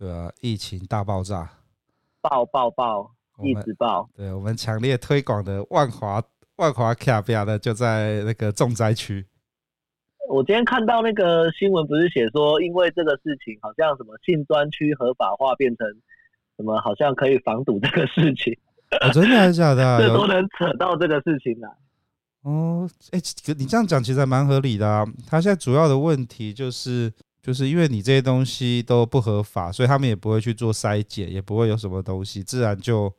对啊，疫情大爆炸，爆爆爆，一直爆。对，我们强烈推广的万华万华卡比亚的就在那个重灾区。我今天看到那个新闻，不是写说，因为这个事情，好像什么性专区合法化变成什么，好像可以防堵这个事情。哦、真的还是假的、啊？这都能扯到这个事情来。哦，哎、欸，你这样讲其实还蛮合理的啊。他现在主要的问题就是。就是因为你这些东西都不合法，所以他们也不会去做筛检，也不会有什么东西，自然就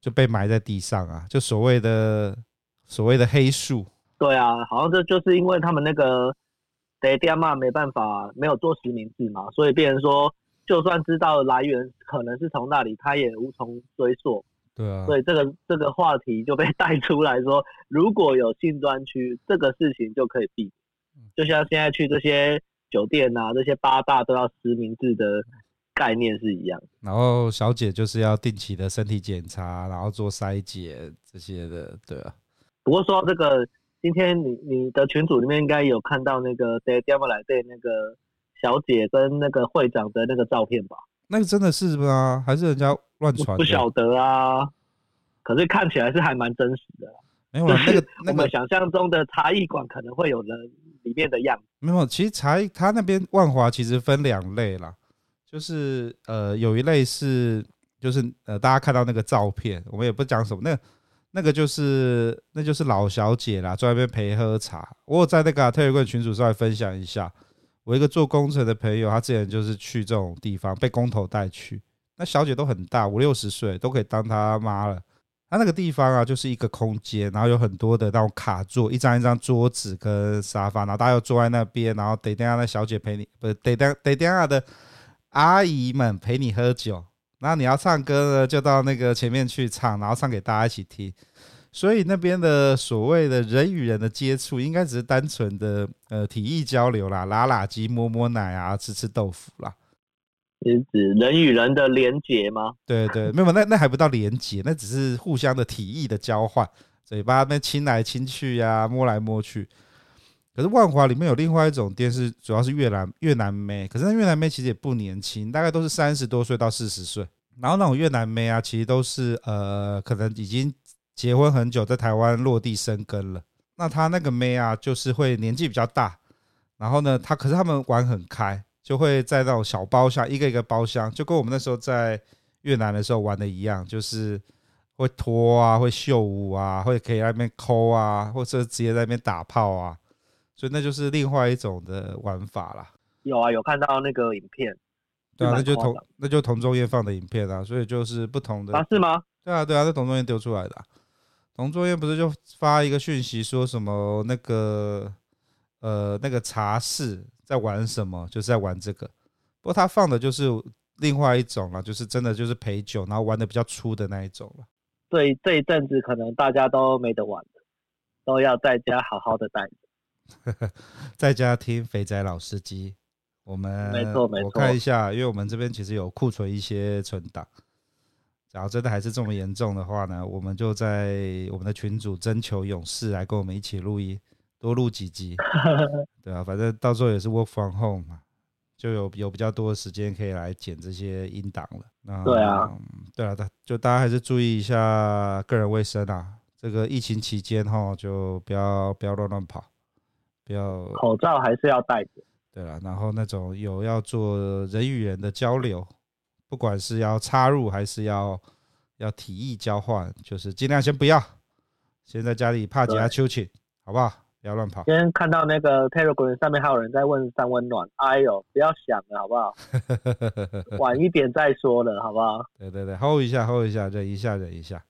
就被埋在地上啊。就所谓的所谓的黑数。对啊，好像这就是因为他们那个得爹嘛，没办法，没有做实名制嘛，所以变成说，就算知道来源可能是从那里，他也无从追溯。对啊，所以这个这个话题就被 带出来说，如果有性专区，这个事情就可以避免。就像现在去这些。酒店啊，这些八大都要实名制的概念是一样。然后小姐就是要定期的身体检查，然后做筛检这些的，对啊。不过说到这个，今天你你的群组里面应该有看到那个在 Demo 来对那个小姐跟那个会长的那个照片吧？那个真的是吗？还是人家乱传？不晓得啊。可是看起来是还蛮真实的。没有、啊，那个 我们想象中的茶艺馆可能会有人。里面的样没有，其实茶他那边万华其实分两类啦，就是呃有一类是就是呃大家看到那个照片，我们也不讲什么，那那个就是那就是老小姐啦，在那边陪喝茶。我有在那个特别柜群组上来分享一下，我一个做工程的朋友，他之前就是去这种地方被工头带去，那小姐都很大，五六十岁都可以当他妈了。他那个地方啊，就是一个空间，然后有很多的那种卡座，一张一张桌子跟沙发，然后大家又坐在那边，然后得等下那小姐陪你，不是得等得等下的阿姨们陪你喝酒，那你要唱歌呢，就到那个前面去唱，然后唱给大家一起听。所以那边的所谓的人与人的接触，应该只是单纯的呃体液交流啦，拉拉鸡、摸摸奶啊，吃吃豆腐啦。是指人与人的连结吗？对对，没有，那那还不到连结，那只是互相的体意的交换，嘴巴那亲来亲去呀、啊，摸来摸去。可是万华里面有另外一种店，是主要是越南越南妹，可是那越南妹其实也不年轻，大概都是三十多岁到四十岁。然后那种越南妹啊，其实都是呃，可能已经结婚很久，在台湾落地生根了。那她那个妹啊，就是会年纪比较大，然后呢，她可是他们玩很开。就会在那种小包厢，一个一个包厢，就跟我们那时候在越南的时候玩的一样，就是会脱啊，会秀舞啊，会可以在那边抠啊，或者直接在那边打炮啊，所以那就是另外一种的玩法啦。有啊，有看到那个影片，对啊，那就同那就同中烟放的影片啊，所以就是不同的啊，是吗？对啊，对啊，是同中烟丢出来的啊。同中烟不是就发一个讯息说什么那个呃那个茶室。在玩什么？就是在玩这个，不过他放的就是另外一种了，就是真的就是陪酒，然后玩的比较粗的那一种了。对，这一阵子可能大家都没得玩，都要在家好好的待着，在家听肥仔老司机。我们没错没错，我看一下，因为我们这边其实有库存一些存档，假如真的还是这么严重的话呢，我们就在我们的群组征求勇士来跟我们一起录音。多录几集，对啊，反正到时候也是 work from home 嘛，就有有比较多的时间可以来剪这些音档了。那对啊，对啊，就大家还是注意一下个人卫生啊。这个疫情期间哈，就不要不要乱乱跑，不要口罩还是要戴着。对了，然后那种有要做人与人的交流，不管是要插入还是要要体液交换，就是尽量先不要，先在家里怕加秋千，好不好？不要乱跑。今天看到那个 Telegram 上面还有人在问三温暖，哎呦，不要想了，好不好？晚一点再说了，好不好？对对对，hold 一下，hold 一下，忍一下，忍一下。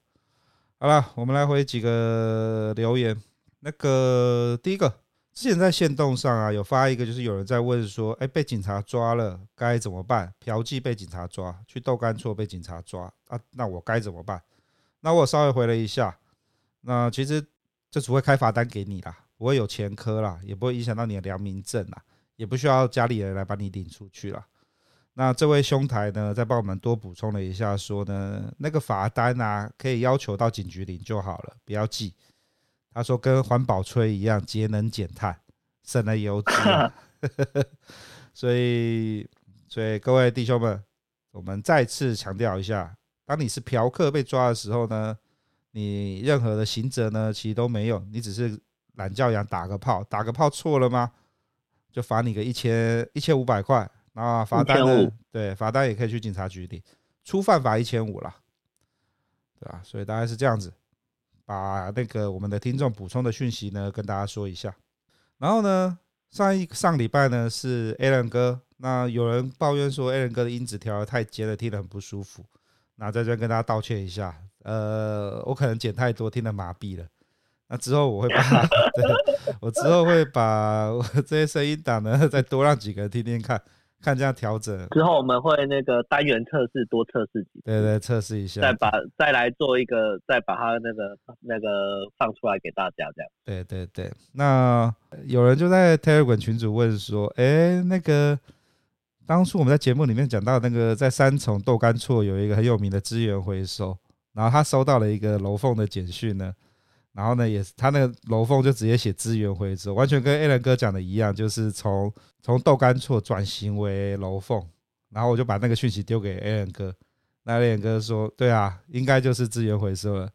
好了，我们来回几个留言。那个第一个之前在线动上啊，有发一个，就是有人在问说，哎，被警察抓了该怎么办？嫖妓被警察抓，去豆干厝被警察抓啊，那我该怎么办？那我稍微回了一下，那其实就只会开罚单给你啦，不会有前科啦，也不会影响到你的良民证啦，也不需要家里人来把你领出去啦。那这位兄台呢，再帮我们多补充了一下，说呢，那个罚单啊，可以要求到警局领就好了，不要寄。他说：“跟环保吹一样，节能减碳，省了油脂。所以，所以各位弟兄们，我们再次强调一下：当你是嫖客被抓的时候呢，你任何的刑责呢，其实都没有，你只是懒教养打个炮，打个炮错了吗？就罚你个一千一千五百块，那罚单呢？对，罚单也可以去警察局领，初犯罚一千五了，对吧？所以大概是这样子。”把那个我们的听众补充的讯息呢，跟大家说一下。然后呢，上一上礼拜呢是 Alan 哥，那有人抱怨说 Alan 哥的音质调得太尖了，听得很不舒服。那在这跟大家道歉一下，呃，我可能剪太多，听得麻痹了。那之后我会把，对，我之后会把我 这些声音档呢，再多让几个人听听看。看这样调整之后，我们会那个单元测试，多测试几次，对对，测试一下，再把再来做一个，再把它那个那个放出来给大家，这样。对对对，那有人就在 Telegram 群组问说，哎，那个当初我们在节目里面讲到那个在三重豆干厝有一个很有名的资源回收，然后他收到了一个楼凤的简讯呢。然后呢，也是他那个楼凤就直接写资源回收，完全跟 Alan 哥讲的一样，就是从从豆干厝转型为楼凤。然后我就把那个讯息丢给 Alan 哥，那 Alan 哥说：“对啊，应该就是资源回收了。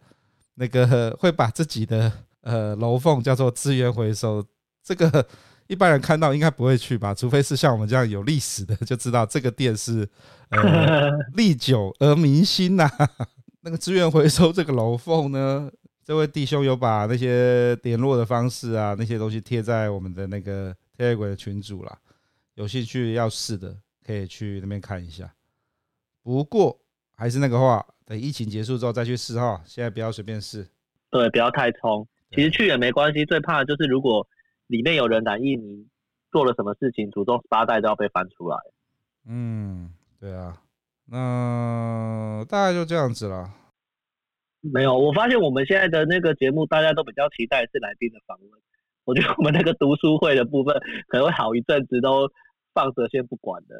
那个会把自己的呃楼凤叫做资源回收，这个一般人看到应该不会去吧？除非是像我们这样有历史的，就知道这个店是呃 历久而弥新呐。那个资源回收这个楼凤呢？”这位弟兄有把那些联络的方式啊，那些东西贴在我们的那个 Telegram 的群组啦。有兴趣要试的，可以去那边看一下。不过还是那个话，等疫情结束之后再去试哈。现在不要随便试，对，不要太冲。其实去也没关系，最怕的就是如果里面有人染疫，你做了什么事情，祖宗十八代都要被翻出来。嗯，对啊，那大概就这样子了。没有，我发现我们现在的那个节目，大家都比较期待是来宾的访问。我觉得我们那个读书会的部分，可能会好一阵子都放着先不管的。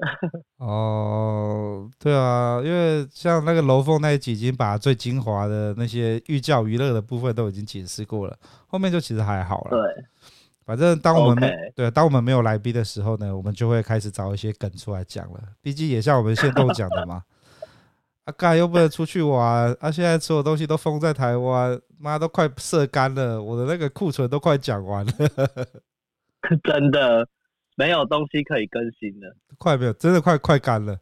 哦，对啊，因为像那个楼凤那一集，已经把最精华的那些寓教于乐的部分都已经解释过了，后面就其实还好了。对，反正当我们没对，当我们没有来宾的时候呢，我们就会开始找一些梗出来讲了。毕竟也像我们现在都讲的嘛。阿盖又不能出去玩，啊！现在所有东西都封在台湾，妈都快射干了，我的那个库存都快讲完了，真的没有东西可以更新了，快没有，真的快快干了，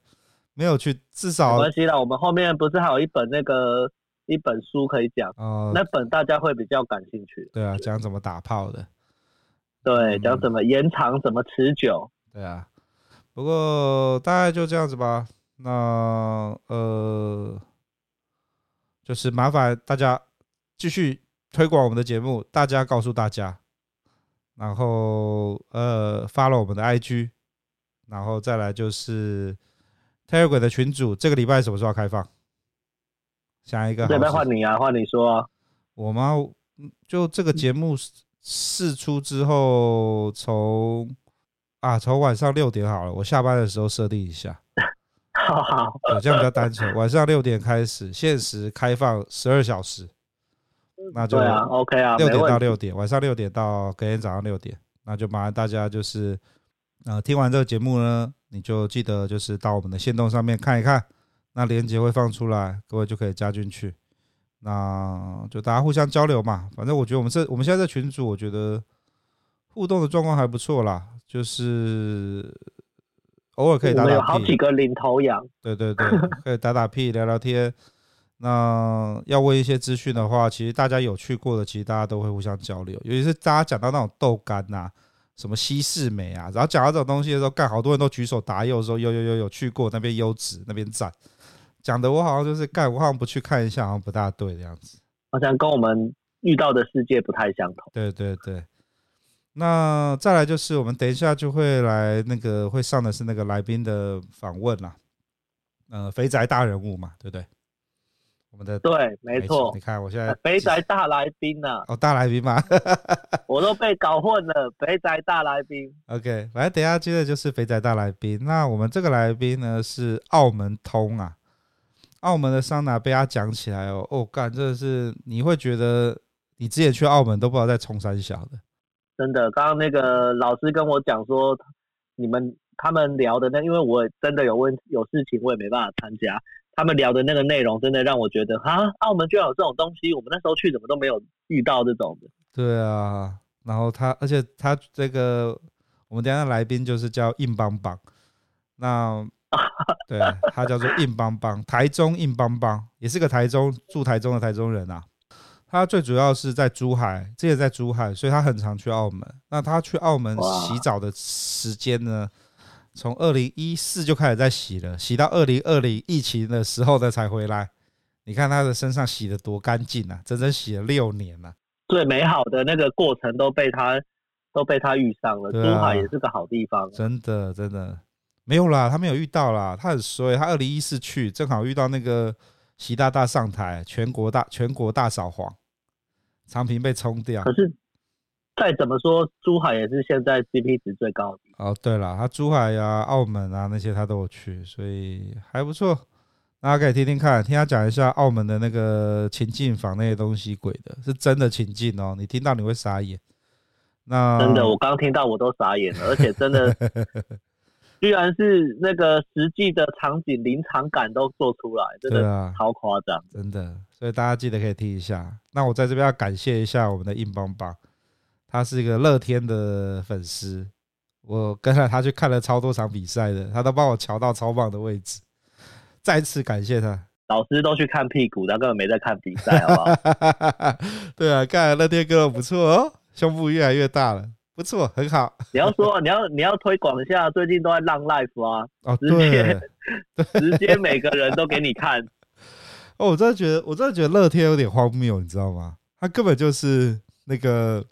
没有去，至少没关系啦。我们后面不是还有一本那个一本书可以讲，哦，那本大家会比较感兴趣。对啊，讲怎么打炮的，对，讲怎么延长，怎么持久。对啊，不过大概就这样子吧。那呃，就是麻烦大家继续推广我们的节目，大家告诉大家，然后呃发了我们的 IG，然后再来就是 Telegram 的群组，这个礼拜什么时候开放？下一个，这边换你啊，换你说啊。我吗？就这个节目试出之后，从啊从晚上六点好了，我下班的时候设定一下。好好，对，这样比较单纯。晚上六点开始，限时开放十二小时，那就 OK 啊，六点到六点，晚上六点到隔天早上六点，那就麻烦大家就是，呃，听完这个节目呢，你就记得就是到我们的线动上面看一看，那链接会放出来，各位就可以加进去，那就大家互相交流嘛。反正我觉得我们这我们现在这群组，我觉得互动的状况还不错啦，就是。偶尔可以打打屁，有好几个领头羊。对对对，可以打打屁，聊聊天。那要问一些资讯的话，其实大家有去过的，其实大家都会互相交流。尤其是大家讲到那种豆干呐，什么西式美啊，然后讲到这种东西的时候，干好多人都举手答右，说有有有有去过那边优质，那边赞。讲的我好像就是干，我好像不去看一下，好像不大对的样子。好像跟我们遇到的世界不太相同。对对对。那再来就是我们等一下就会来那个会上的是那个来宾的访问啦，呃，肥宅大人物嘛，对不对？我们的对，没错。你看我现在肥宅大来宾呢？哦，大来宾嘛，我都被搞混了。肥宅大来宾，OK，反正等一下接着就是肥宅大来宾。那我们这个来宾呢是澳门通啊，澳门的桑拿被他讲起来哦，哦，干，真的是你会觉得你之前去澳门都不知道在冲三小的。真的，刚刚那个老师跟我讲说，你们他们聊的那，因为我真的有问有事情，我也没办法参加。他们聊的那个内容，真的让我觉得啊，澳门居然有这种东西，我们那时候去怎么都没有遇到这种的。对啊，然后他，而且他这个我们等下来宾就是叫硬邦邦，那 对他叫做硬邦邦，台中硬邦邦，也是个台中住台中的台中人啊。他最主要是在珠海，这也在珠海，所以他很常去澳门。那他去澳门洗澡的时间呢？从二零一四就开始在洗了，洗到二零二零疫情的时候呢才回来。你看他的身上洗得多干净啊，整整洗了六年了。最美好的那个过程都被他都被他遇上了。珠海也是个好地方。真的真的没有啦，他没有遇到啦。他很衰，他二零一四去正好遇到那个习大大上台，全国大全国大扫黄，长平被冲掉。可是。再怎么说，珠海也是现在 CP 值最高的。哦，对了，他珠海呀、啊、澳门啊那些他都有去，所以还不错。大家可以听听看，听他讲一下澳门的那个情境房那些东西，鬼的是真的情境哦，你听到你会傻眼。那真的，我刚听到我都傻眼了，而且真的，居然是那个实际的场景临场感都做出来，真的超夸张，真的。所以大家记得可以听一下。那我在这边要感谢一下我们的硬邦邦。他是一个乐天的粉丝，我跟着他去看了超多场比赛的，他都帮我瞧到超棒的位置，再次感谢他。老师都去看屁股，他根本没在看比赛，好不好？对啊，看来乐天哥不错哦，胸部越来越大了，不错，很好。你要说你要你要推广一下，最近都在浪 life 啊，哦，直接 直接每个人都给你看。哦，我真的觉得我真的觉得乐天有点荒谬，你知道吗？他根本就是那个。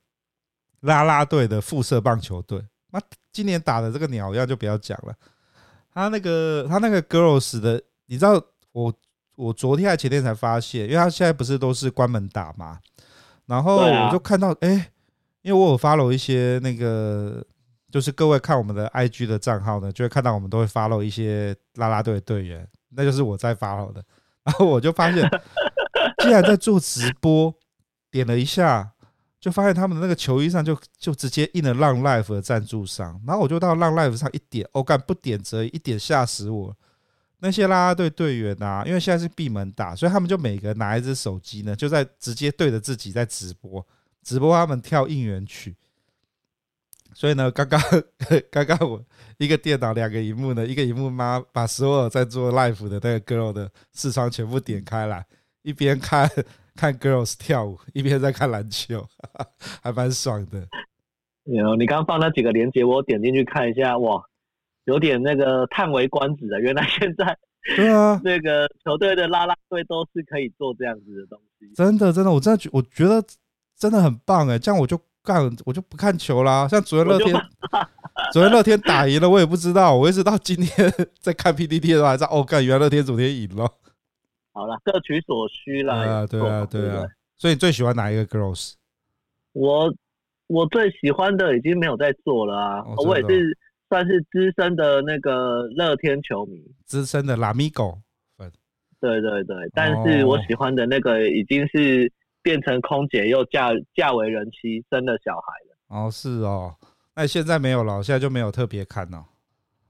拉拉队的附设棒球队，那今年打的这个鸟样就不要讲了。他那个他那个 girls 的，你知道我我昨天还前天才发现，因为他现在不是都是关门打嘛，然后我就看到哎、欸，因为我有 follow 一些那个，就是各位看我们的 IG 的账号呢，就会看到我们都会 follow 一些啦啦队队员，那就是我在 follow 的，然后我就发现，竟然在做直播，点了一下。就发现他们的那个球衣上就就直接印了浪 life 的赞助商，然后我就到浪 life 上一点，哦、干不点则已，一点吓死我。那些啦啦队队员啊，因为现在是闭门打，所以他们就每个拿一只手机呢，就在直接对着自己在直播，直播他们跳应援曲。所以呢，刚刚 刚刚我一个电脑两个荧幕呢，一个荧幕妈把所有在做 live 的那个 girl 的视窗全部点开来，一边看。看 girls 跳舞，一边在看篮球，还蛮爽的。有你刚放那几个链接，我点进去看一下，哇，有点那个叹为观止啊。原来现在对啊，那个球队的啦啦队都是可以做这样子的东西。真的，真的，我真的觉我觉得真的很棒哎，这样我就干，我就不看球啦。像昨天乐天，昨天乐天打赢了，我也不知道，我一直到今天在看 P D T 的时候，还在哦，干，原来乐天昨天赢了。好了，各取所需啦。对啊，对啊，对啊。所以你最喜欢哪一个 girls？我我最喜欢的已经没有在做了啊。我也是算是资深的那个乐天球迷，资深的拉米狗。对对对，但是我喜欢的那个已经是变成空姐，又嫁嫁为人妻，生了小孩了。哦，是哦。那现在没有了，现在就没有特别看了。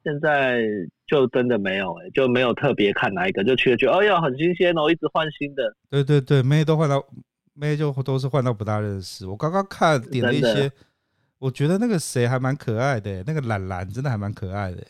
现在就真的没有哎、欸，就没有特别看哪一个，就去了觉得哎呀很新鲜哦，一直换新的。对对对，妹都换到妹就都是换到不大认识。我刚刚看点了一些，我觉得那个谁还蛮可爱的、欸，那个懒懒真的还蛮可爱的、欸。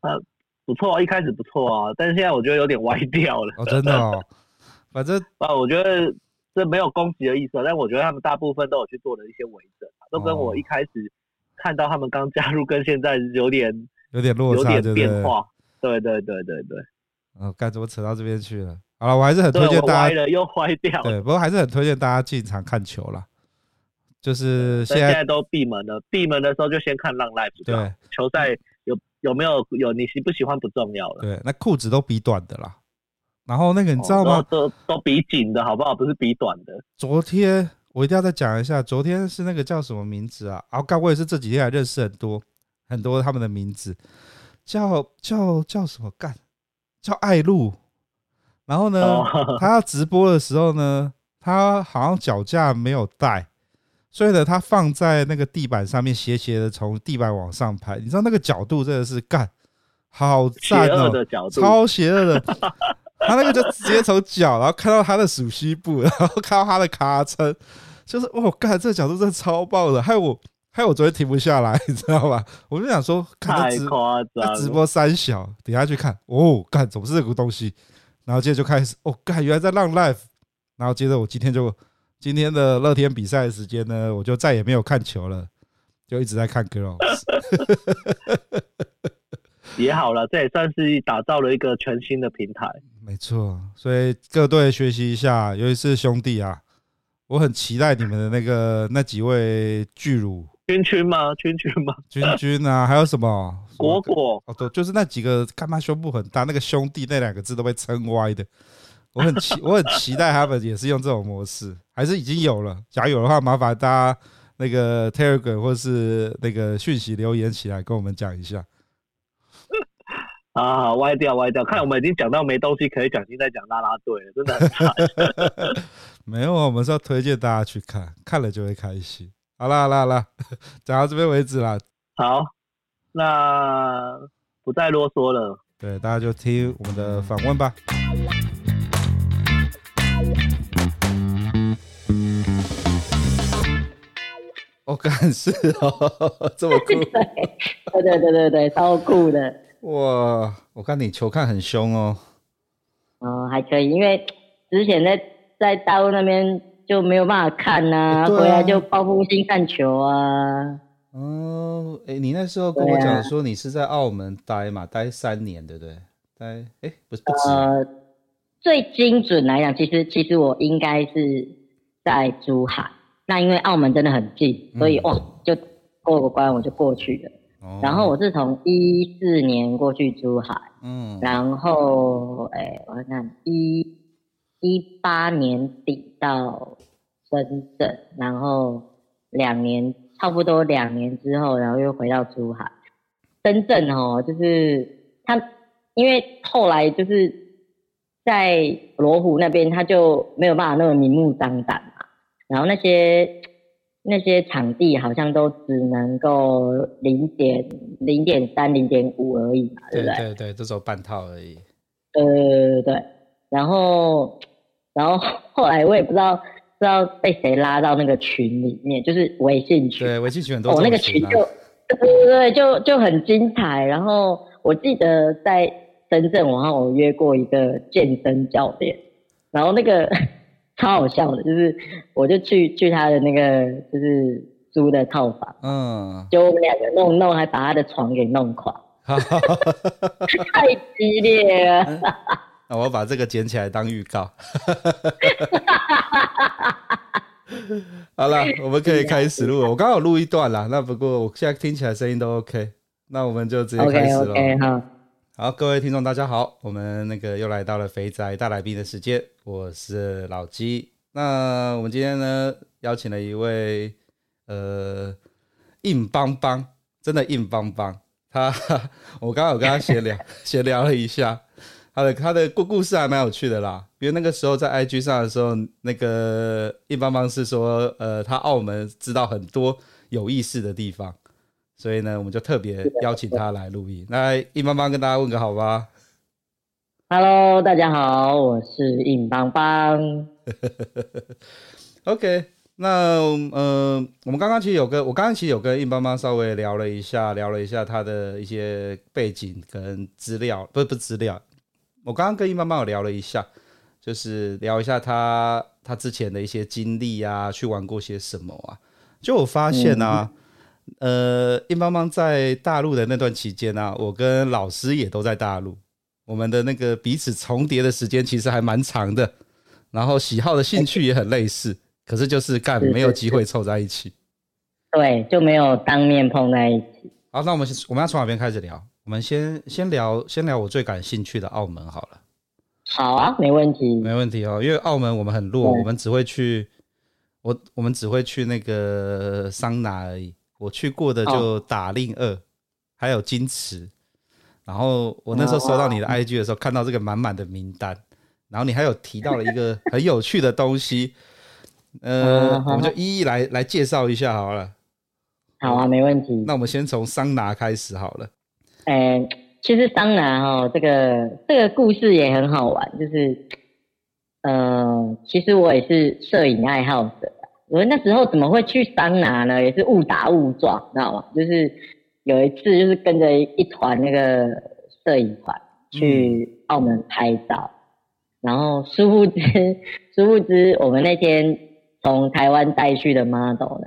啊，不错，一开始不错啊，但是现在我觉得有点歪掉了。哦，真的哦，反正啊，我觉得这没有攻击的意思，但我觉得他们大部分都有去做了一些微整，都跟我一开始看到他们刚加入跟现在有点。有点落差，有点变化，对对对对对。哦，该怎么扯到这边去了？好了，我还是很推荐大家。歪了又坏掉。对，不过还是很推荐大家进场看球啦。就是现在现在都闭门了，闭门的时候就先看浪 live，对，球赛有有没有有你喜不喜欢不重要了，对，那裤子都比短的啦。然后那个你知道吗？哦、都都，比紧的好不好？不是比短的。昨天我一定要再讲一下，昨天是那个叫什么名字啊？啊，刚我也是这几天还认识很多很多他们的名字，叫叫叫什么干？叫爱露。然后呢，哦、他要直播的时候呢，他好像脚架没有带，所以呢，他放在那个地板上面斜斜的从地板往上拍，你知道那个角度真的是干，好赞哦，超邪恶的。他那个就直接从脚，然后看到他的鼠膝部，然后看到他的卡车，就是哦，干这个角度真的超爆的，害我害我昨天停不下来，你知道吧？我就想说，看直播，直播三小，等下去看，哦，干怎么是这个东西？然后接着就开始，哦，干原来在浪 life，然后接着我今天就今天的乐天比赛的时间呢，我就再也没有看球了，就一直在看 Girls。也好了，这也算是打造了一个全新的平台。没错，所以各队学习一下，尤其是兄弟啊，我很期待你们的那个那几位巨乳君君吗？君君吗？君君啊，还有什么果果？哦，对，就是那几个干嘛胸部很大，那个兄弟那两个字都被撑歪的。我很期，我很期待他们也是用这种模式，还是已经有了？假如有的话，麻烦大家那个 Telegram 或是那个讯息留言起来，跟我们讲一下。啊，歪掉歪掉！看我们已经讲到没东西可以讲，现在讲啦啦队了，真的很惨。没有，我们是要推荐大家去看，看了就会开心。好啦好啦好啦，讲到这边为止啦。好，那不再啰嗦了。对，大家就听我们的访问吧。我感是哦，这么酷。对对对对对，超酷的。哇，我看你球看很凶哦。哦，还可以，因为之前在在大陆那边就没有办法看呐、啊，啊、回来就报复性看球啊。哦，哎，你那时候跟我讲说你是在澳门待嘛，啊、待三年，对不对？待，哎，不是不止。呃，最精准来讲，其实其实我应该是在珠海，那因为澳门真的很近，所以、嗯、哇，就过个关我就过去了。然后我是从一四年过去珠海，嗯，然后哎，我看看一一八年底到深圳，然后两年差不多两年之后，然后又回到珠海。深圳哦，就是他，因为后来就是在罗湖那边，他就没有办法那么明目张胆嘛，然后那些。那些场地好像都只能够零点零点三零点五而已嘛，对不对？对对，这种半套而已。对对对对，然后然后后来我也不知道不知道被谁拉到那个群里面，就是微信群。对，微信群很多、啊。哦，那个群就对对对，就就很精彩。然后我记得在深圳，我和我约过一个健身教练，然后那个。超好笑的，就是我就去去他的那个就是租的套房，嗯，就我们两个弄弄，还把他的床给弄垮，太激烈了。那我把这个捡起来当预告。好了，我们可以开始录了。我刚好录一段啦，那不过我现在听起来声音都 OK，那我们就直接开始了。OK，好。好，各位听众，大家好，我们那个又来到了肥宅大来宾的时间，我是老鸡。那我们今天呢，邀请了一位呃硬邦邦，真的硬邦邦。他我刚刚有跟他闲聊，闲聊了一下，他的他的故故事还蛮有趣的啦。因为那个时候在 IG 上的时候，那个硬邦邦是说，呃，他澳门知道很多有意思的地方。所以呢，我们就特别邀请他来录音。那，硬邦邦跟大家问个好吧。Hello，大家好，我是硬邦邦。OK，那呃，我们刚刚其实有跟我刚刚其实有跟硬邦邦稍微聊了一下，聊了一下他的一些背景跟资料，不是不是资料。我刚刚跟硬邦邦有聊了一下，就是聊一下他他之前的一些经历啊，去玩过些什么啊。就我发现啊。嗯呃，硬邦邦在大陆的那段期间呢、啊，我跟老师也都在大陆，我们的那个彼此重叠的时间其实还蛮长的，然后喜好的兴趣也很类似，可是就是干没有机会凑在一起。对，就没有当面碰在一起。好，那我们我们要从哪边开始聊？我们先先聊先聊我最感兴趣的澳门好了。好啊，没问题，没问题哦。因为澳门我们很弱，我们只会去我我们只会去那个桑拿而已。我去过的就打令二，哦、还有金池。然后我那时候收到你的 IG 的时候，看到这个满满的名单，然后你还有提到了一个很有趣的东西，呃，我们就一一来来介绍一下好了。好啊，没问题。那我们先从桑拿开始好了。呃，其实桑拿哦，这个这个故事也很好玩，就是，呃，其实我也是摄影爱好者。我那时候怎么会去桑拿呢？也是误打误撞，知道吗？就是有一次，就是跟着一团那个摄影团去澳门拍照，然后殊不知，殊不知我们那天从台湾带去的 model 呢，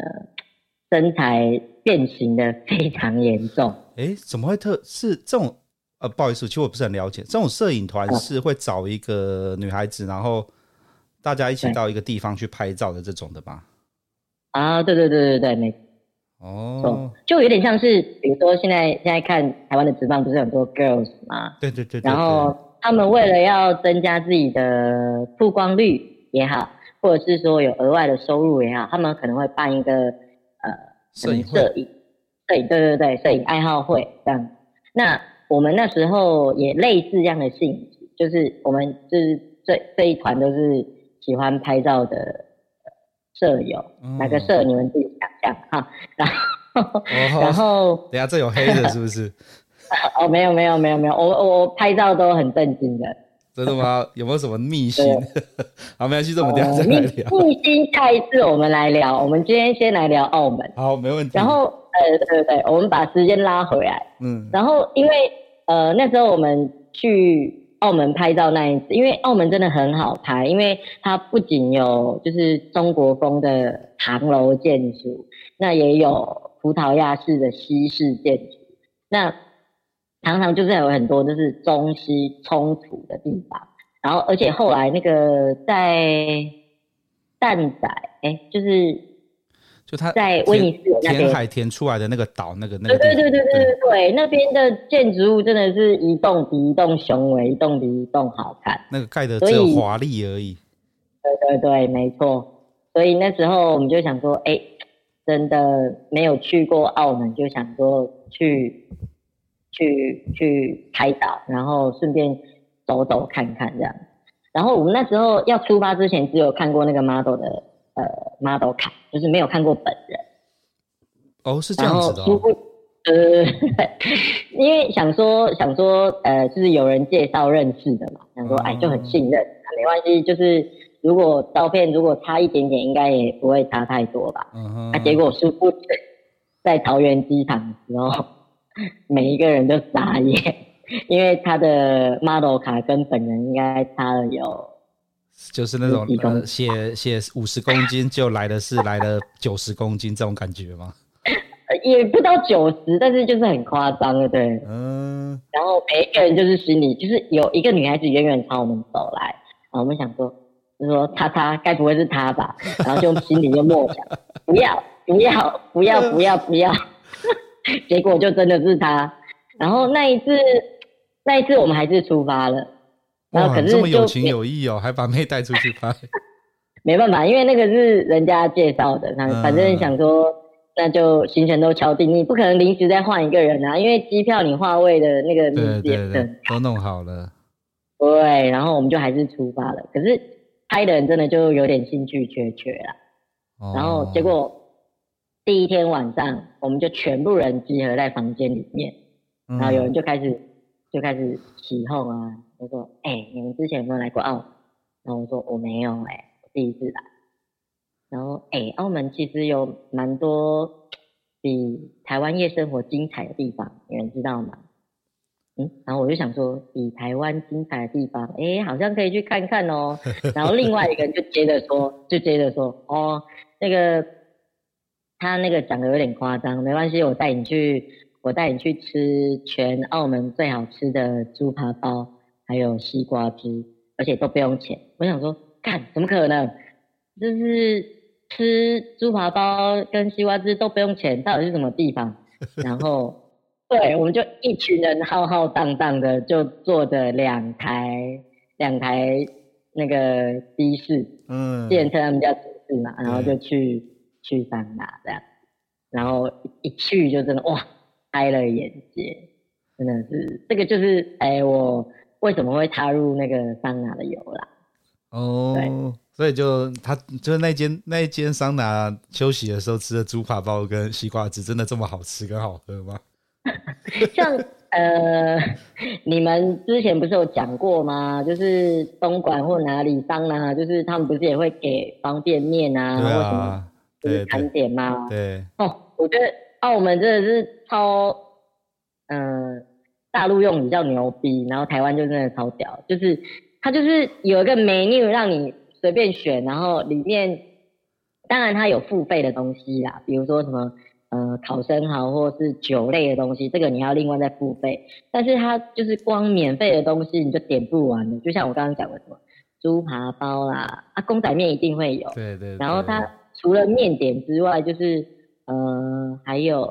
身材变形的非常严重。哎，怎么会特是这种？呃，不好意思，其实我不是很了解。这种摄影团是会找一个女孩子，然后大家一起到一个地方去拍照的这种的吧？啊，对对对对对，没哦，就有点像是，比如说现在现在看台湾的职棒不是很多 girls 吗？对对对，对，然后他们为了要增加自己的曝光率也好，或者是说有额外的收入也好，他们可能会办一个呃摄影摄影摄影，对对对，摄影爱好会这样。那我们那时候也类似这样的性质，就是我们就是这这一团都是喜欢拍照的。舍友，哪个舍？你们自己想象哈。然后，然后，等下这有黑的，是不是？哦，没有，没有，没有，没有。我我拍照都很正经的。真的吗？有没有什么秘辛？好，没关系，这我们等下再来聊。秘辛，下一次我们来聊。我们今天先来聊澳门。好，没问题。然后，呃，对对对，我们把时间拉回来。嗯。然后，因为呃那时候我们去。澳门拍照那一次，因为澳门真的很好拍，因为它不仅有就是中国风的唐楼建筑，那也有葡萄牙式的西式建筑，那常常就是有很多就是中西冲突的地方。然后，而且后来那个在蛋仔，哎，就是。就他在威尼斯那边填海填出来的那个岛，那个那个对对对对对对对，那边的建筑物真的是一栋比一栋雄伟，一栋比一栋好看。那个盖的只有华丽而已。对对对，没错。所以那时候我们就想说，哎、欸，真的没有去过澳门，就想说去去去海岛，然后顺便走走看看这样。然后我们那时候要出发之前，只有看过那个 model 的。呃，model 卡就是没有看过本人。哦，是这样子的、哦。呃，因为想说想说，呃，就是有人介绍认识的嘛，想说哎就很信任，嗯、没关系，就是如果照片如果差一点点，应该也不会差太多吧。嗯啊、结果是不在桃园机场的时候，每一个人都傻眼，因为他的 model 卡跟本人应该差了有。就是那种呃，写写五十公斤就来的是来了九十公斤这种感觉吗？也不到九十，但是就是很夸张的，对。嗯。然后每一个人就是心里就是有一个女孩子远远朝我们走来，然后我们想说，就说她她该不会是她吧？然后就心里就默想，不要不要不要不要不要，结果就真的是她。然后那一次那一次我们还是出发了。然后可是这么有情有义哦，还把妹带出去拍。没办法，因为那个是人家介绍的，那反正想说，嗯、那就行程都敲定，你不可能临时再换一个人啊，因为机票你划位的那个名字也都弄好了。对，然后我们就还是出发了。可是拍的人真的就有点兴趣缺缺了。哦、然后结果第一天晚上，我们就全部人集合在房间里面，然后有人就开始、嗯、就开始起哄啊。我说：“哎、欸，你们之前有没有来过澳门？”然后我说：“我没有、欸，哎，我第一次来。”然后，哎、欸，澳门其实有蛮多比台湾夜生活精彩的地方，你们知道吗？嗯，然后我就想说，比台湾精彩的地方，哎、欸，好像可以去看看哦。然后另外一个人就接着说，就接着说：“哦，那个他那个讲的有点夸张，没关系，我带你去，我带你去吃全澳门最好吃的猪扒包。”还有西瓜汁，而且都不用钱。我想说，干怎么可能？就是吃猪扒包跟西瓜汁都不用钱，到底是什么地方？然后，对，我们就一群人浩浩荡荡的就坐着两台两台那个的士，嗯，计程车他们叫的士嘛，然后就去、嗯、去桑拿这样，然后一去就真的哇，开了眼界，真的是这个就是哎，我为什么会踏入那个桑拿的由啦？哦，对，所以就他就是那间那一间桑拿休息的时候吃的猪扒包跟西瓜汁，真的这么好吃跟好喝吗？像呃，你们之前不是有讲过吗？就是东莞或哪里桑拿，就是他们不是也会给方便面啊，或什么就是餐点吗？对哦，我觉得澳门真的是超，嗯、呃，大陆用比较牛逼，然后台湾就真的超屌，就是。它就是有一个 menu 让你随便选，然后里面当然它有付费的东西啦，比如说什么呃烤生蚝或是酒类的东西，这个你要另外再付费。但是它就是光免费的东西你就点不完的，就像我刚刚讲的什么猪扒包啦，啊公仔面一定会有，对对，对。然后它除了面点之外，就是呃还有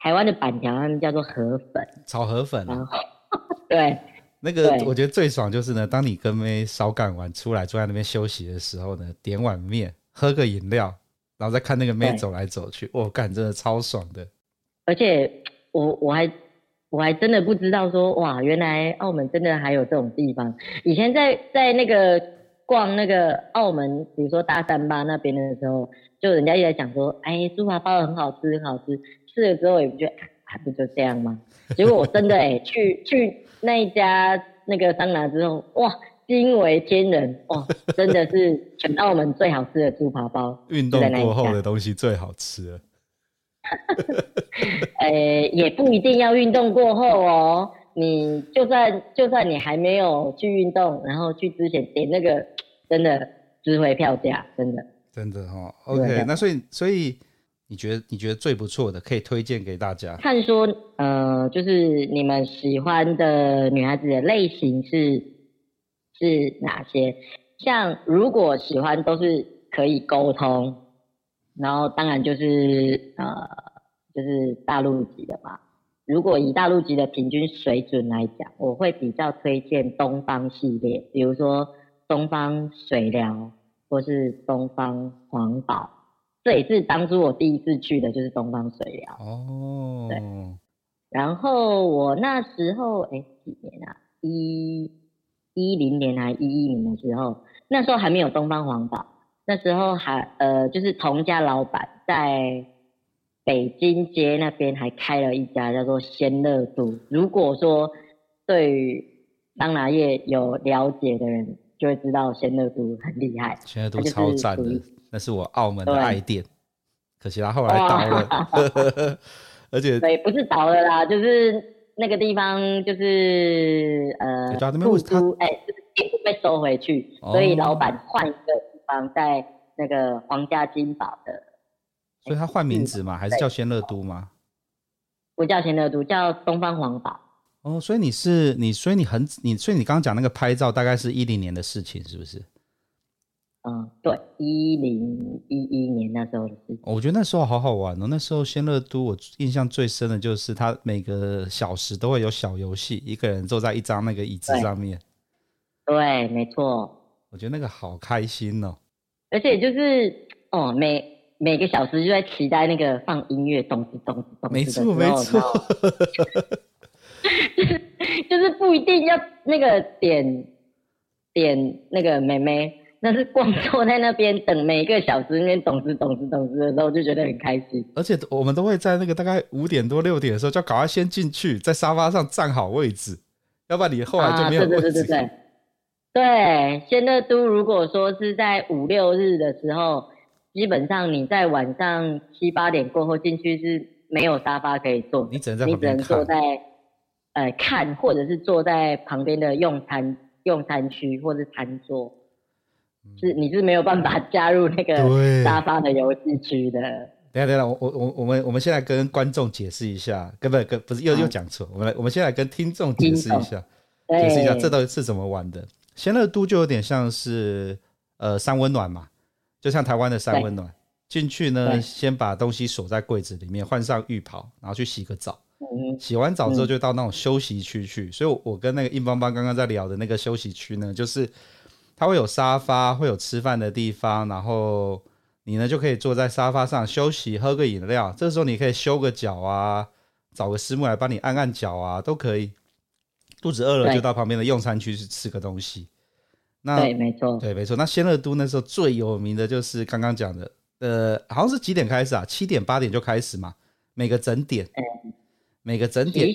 台湾的板条，他们叫做河粉，炒河粉，然后 对。那个我觉得最爽就是呢，当你跟妹烧干完出来坐在那边休息的时候呢，点碗面，喝个饮料，然后再看那个妹走来走去，我干，真的超爽的。而且我我还我还真的不知道说哇，原来澳门真的还有这种地方。以前在在那个逛那个澳门，比如说大三巴那边的时候，就人家一直在讲说，哎，猪扒包很好吃，很好吃。吃了之后也不觉得还不就这样吗？结果我真的哎、欸、去去。那一家那个桑拿之后，哇，惊为天人，哇，真的是全澳门最好吃的猪扒包。运动过后的东西最好吃了。呃、欸，也不一定要运动过后哦，你就算就算你还没有去运动，然后去之前点那个，真的值回票价，真的。真的哈、哦，OK，那所以所以。你觉得你觉得最不错的，可以推荐给大家。看说，呃，就是你们喜欢的女孩子的类型是是哪些？像如果喜欢都是可以沟通，然后当然就是呃，就是大陆籍的嘛。如果以大陆籍的平均水准来讲，我会比较推荐东方系列，比如说东方水疗或是东方黄宝。这也是当初我第一次去的，就是东方水疗。哦，对。然后我那时候，哎，几年啊？一一零年还一一年的时候，那时候还没有东方黄宝，那时候还呃，就是同家老板在北京街那边还开了一家叫做仙乐都。如果说对于桑拿业有了解的人，就会知道仙乐都很厉害，仙乐都超赞的。那是我澳门的爱店，可惜他后来倒了，而且对，不是倒了啦，就是那个地方就是呃，复苏，哎，就是被收回去，哦、所以老板换一个地方，在那个皇家金宝的，所以他换名字嘛，还是叫仙乐都吗？不叫仙乐都，叫东方皇宝。哦，所以你是你，所以你很你，所以你刚刚讲那个拍照，大概是一零年的事情，是不是？嗯，对，一零一一年那时候的事情，我觉得那时候好好玩哦。那时候仙乐都，我印象最深的就是它每个小时都会有小游戏，一个人坐在一张那个椅子上面。对，对，没错。我觉得那个好开心哦。而且就是哦，每每个小时就在期待那个放音乐，咚子咚子咚子。没错，没错。就是就是不一定要那个点点那个妹妹。那是光坐在那边等每一个小时，那边懂事懂事懂事的时候，就觉得很开心。而且我们都会在那个大概五点多六点的时候，就赶快先进去，在沙发上站好位置，要不然你后来就没有位置。啊、对对对对对。对，仙乐都如果说是在五六日的时候，基本上你在晚上七八点过后进去是没有沙发可以坐，你只能在旁边看，你只能坐在呃看，或者是坐在旁边的用餐用餐区或者是餐桌。是你是没有办法加入那个沙发的游戏区的。等下等下，我我我我们我们先来跟观众解释一下，根本跟不是又又讲错，我们来我们先来跟听众解释一下，解释一下这到底是怎么玩的。仙乐都就有点像是呃三温暖嘛，就像台湾的三温暖。进去呢，先把东西锁在柜子里面，换上浴袍，然后去洗个澡。洗完澡之后，就到那种休息区去。所以，我跟那个硬邦邦刚刚在聊的那个休息区呢，就是它会有沙发，会有吃饭的地方，然后你呢就可以坐在沙发上休息，喝个饮料。这时候你可以修个脚啊，找个师傅来帮你按按脚啊，都可以。肚子饿了就到旁边的用餐区去吃个东西。那对，没错，对，没错。那仙乐都那时候最有名的就是刚刚讲的。呃，好像是几点开始啊？七点八点就开始嘛。每个整点，嗯、每个整点，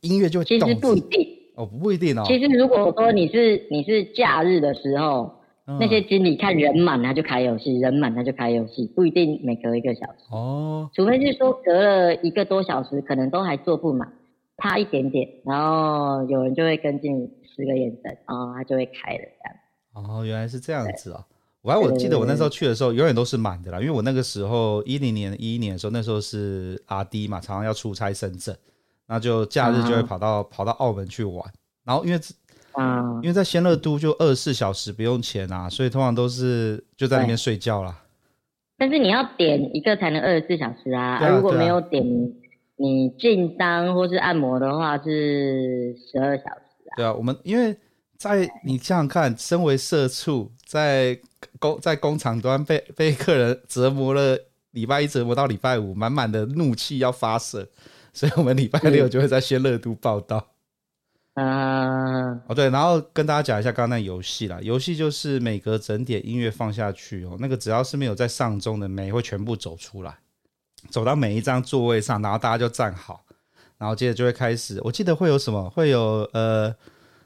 音乐就其实不一定哦，不一定哦。其实如果说你是你是假日的时候，嗯、那些经理看人满他就开游戏，人满他就开游戏，不一定每隔一个小时哦。除非是说隔了一个多小时，可能都还坐不满，差一点点，然后有人就会跟进十个眼神，然后他就会开了这样。哦，原来是这样子哦。我还我记得我那时候去的时候，永远都是满的啦，因为我那个时候一零年、一一年的时候，那时候是阿 D 嘛，常常要出差深圳，那就假日就会跑到、啊、跑到澳门去玩。然后因为啊，因为在仙乐都就二十四小时不用钱啊，所以通常都是就在那边睡觉啦。但是你要点一个才能二十四小时啊，啊，啊，如果没有点你进单或是按摩的话是十二小时啊。对啊，我们因为在你想想看，身为社畜在。工在工厂端被被客人折磨了，礼拜一折磨到礼拜五，满满的怒气要发射，所以我们礼拜六就会在仙乐都报道。嗯，哦对，然后跟大家讲一下刚刚那游戏啦，游戏就是每隔整点音乐放下去哦，那个只要是没有在上钟的妹会全部走出来，走到每一张座位上，然后大家就站好，然后接着就会开始，我记得会有什么，会有呃。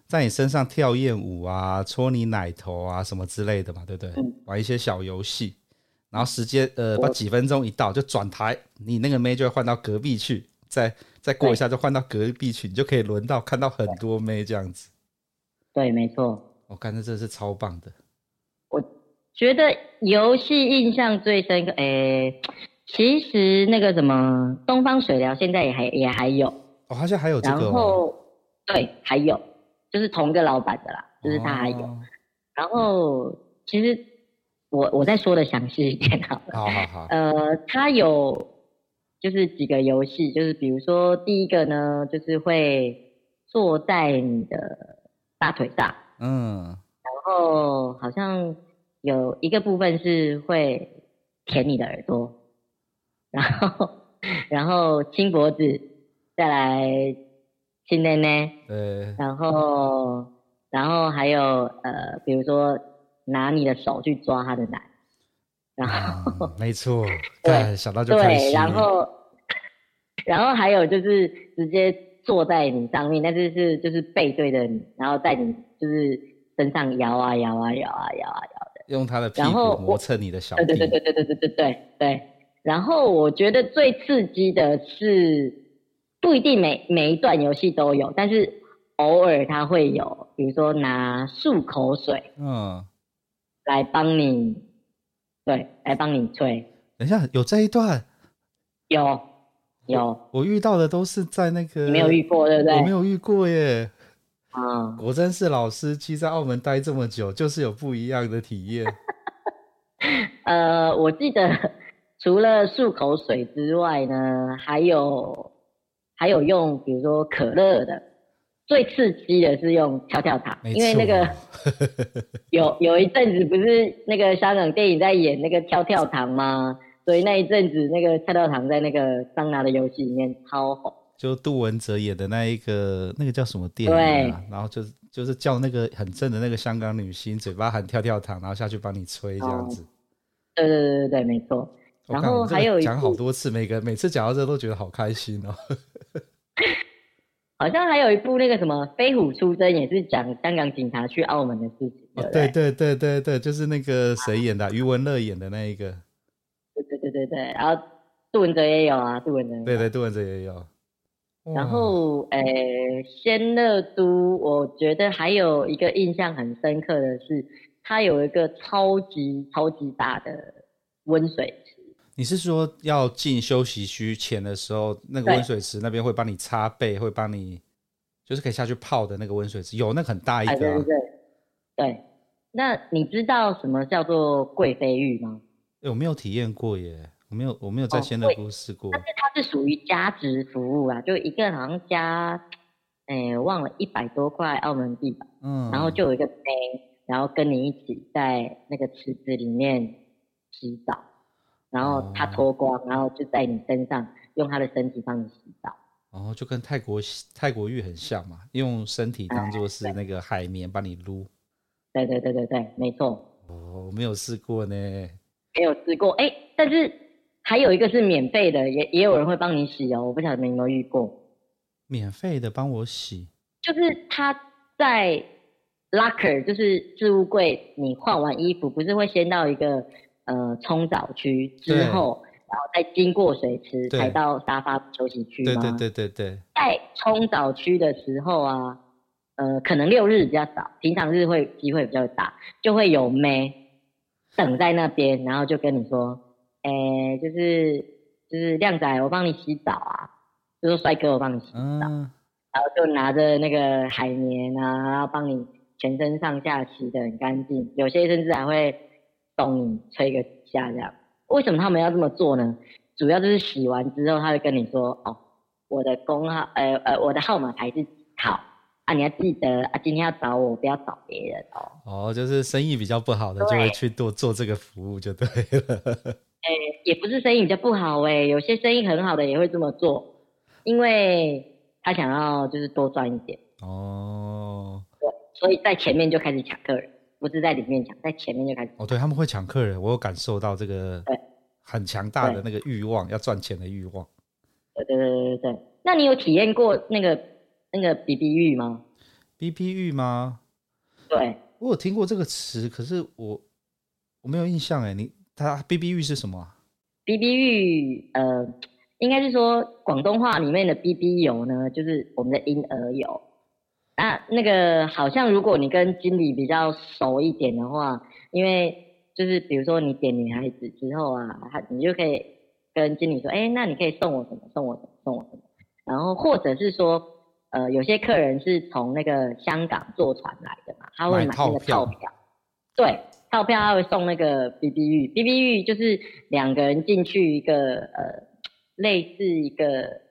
在你身上跳艳舞啊，搓你奶头啊，什么之类的嘛，对不对？嗯、玩一些小游戏，然后时间呃，把几分钟一到就转台，你那个妹就会换到隔壁去，再再过一下就换到隔壁去，你就可以轮到看到很多妹这样子。对，没错。我感觉这是超棒的。我觉得游戏印象最深刻，诶，其实那个什么东方水疗现在也还也还有。哦，好像还有这个。然后对，还有。就是同一个老板的啦，就是他还有，哦、然后其实我我再说的详细一点好了，好好好，呃，他有就是几个游戏，就是比如说第一个呢，就是会坐在你的大腿上，嗯，然后好像有一个部分是会舔你的耳朵，然后然后亲脖子，再来。亲奶奶，对，然后，然后还有呃，比如说拿你的手去抓他的奶，然后，嗯、没错，对，想到就开心。对，然后，然后还有就是直接坐在你上面，但是是就是背对着你，然后在你就是身上摇啊摇啊摇啊摇啊摇的，用他的屁股磨蹭你的小臂。对对对对对对对对对。然后我觉得最刺激的是。不一定每每一段游戏都有，但是偶尔他会有，比如说拿漱口水，嗯，来帮你，对，来帮你吹。等一下，有这一段？有，有。我，我遇到的都是在那个，你没有遇过，对不对？我没有遇过耶。啊，果真是老司机，在澳门待这么久，就是有不一样的体验。呃，我记得 除了漱口水之外呢，还有。还有用，比如说可乐的，最刺激的是用跳跳糖，因为那个 有有一阵子不是那个香港电影在演那个跳跳糖吗？所以那一阵子那个跳跳糖在那个桑拿的游戏里面超红。就杜汶泽演的那一个那个叫什么电影啊？对，然后就是就是叫那个很正的那个香港女星，嘴巴喊跳跳糖，然后下去帮你吹这样子。哦、对对对对对，没错。然后还有讲好多次，每个每次讲到这都觉得好开心哦。好像还有一部那个什么《飞虎出征》，也是讲香港警察去澳门的事情。对对，对对对对对，就是那个谁演的，啊，余文乐演的那一个。对对对对对，然后杜汶泽也有啊，杜汶泽。对对，杜汶泽也有。然后，诶，仙乐都，我觉得还有一个印象很深刻的是，它有一个超级超级大的温水。你是说要进休息区前的时候，那个温水池那边会帮你擦背，会帮你，就是可以下去泡的那个温水池，有那个很大一个、啊。对对对，对。那你知道什么叫做贵妃浴吗？欸，我没有体验过耶，我没有，我没有在仙乐屋试过。但是它是属于加值服务啊，就一个好像加，哎、欸，忘了一百多块澳门币吧。嗯。然后就有一个杯，然后跟你一起在那个池子里面洗澡，然后他脱光，然后就在你身上用他的身体帮你洗澡。哦，就跟泰国泰国浴很像嘛，用身体当做是那个海绵帮你撸。对对对对对，没错。哦，我没有试过呢。没有试过，哎，但是还有一个是免费的，也也有人会帮你洗哦。我不晓得你有没有遇过。免费的帮我洗？就是他在 locker，就是置物柜，你换完衣服不是会先到一个呃冲澡区之后。然后再经过水池才到沙发休息区吗？对对对对对。在冲澡区的时候啊，呃，可能六日比较少，平常日会机会比较大，就会有妹等在那边，然后就跟你说，哎，就是就是靓仔，我帮你洗澡啊，就说帅哥，我帮你洗澡，嗯、然后就拿着那个海绵啊，然后帮你全身上下洗的很干净，有些甚至还会帮你吹个几下这样。为什么他们要这么做呢？主要就是洗完之后，他会跟你说：“哦，我的工号，呃呃，我的号码牌是几号啊？你要记得啊，今天要找我，不要找别人哦。”哦，就是生意比较不好的，就会去做做这个服务，就对了。哎，也不是生意比较不好哎，有些生意很好的也会这么做，因为他想要就是多赚一点。哦。对，所以在前面就开始抢客人。不是在里面抢，在前面就开始哦。对，他们会抢客人，我有感受到这个很强大的那个欲望，要赚钱的欲望。对对对对对。那你有体验过那个那个 BB 浴吗？BB 浴吗？对，我有听过这个词，可是我我没有印象哎。你它 BB 浴是什么？BB 浴呃，应该是说广东话里面的 BB 油呢，就是我们的婴儿油。啊，那个好像如果你跟经理比较熟一点的话，因为就是比如说你点女孩子之后啊，他你就可以跟经理说，哎，那你可以送我什么？送我什么？送我什么？然后或者是说，呃，有些客人是从那个香港坐船来的嘛，他会买那个套票，对，套票他会送那个 BB 浴，BB 浴就是两个人进去一个呃，类似一个，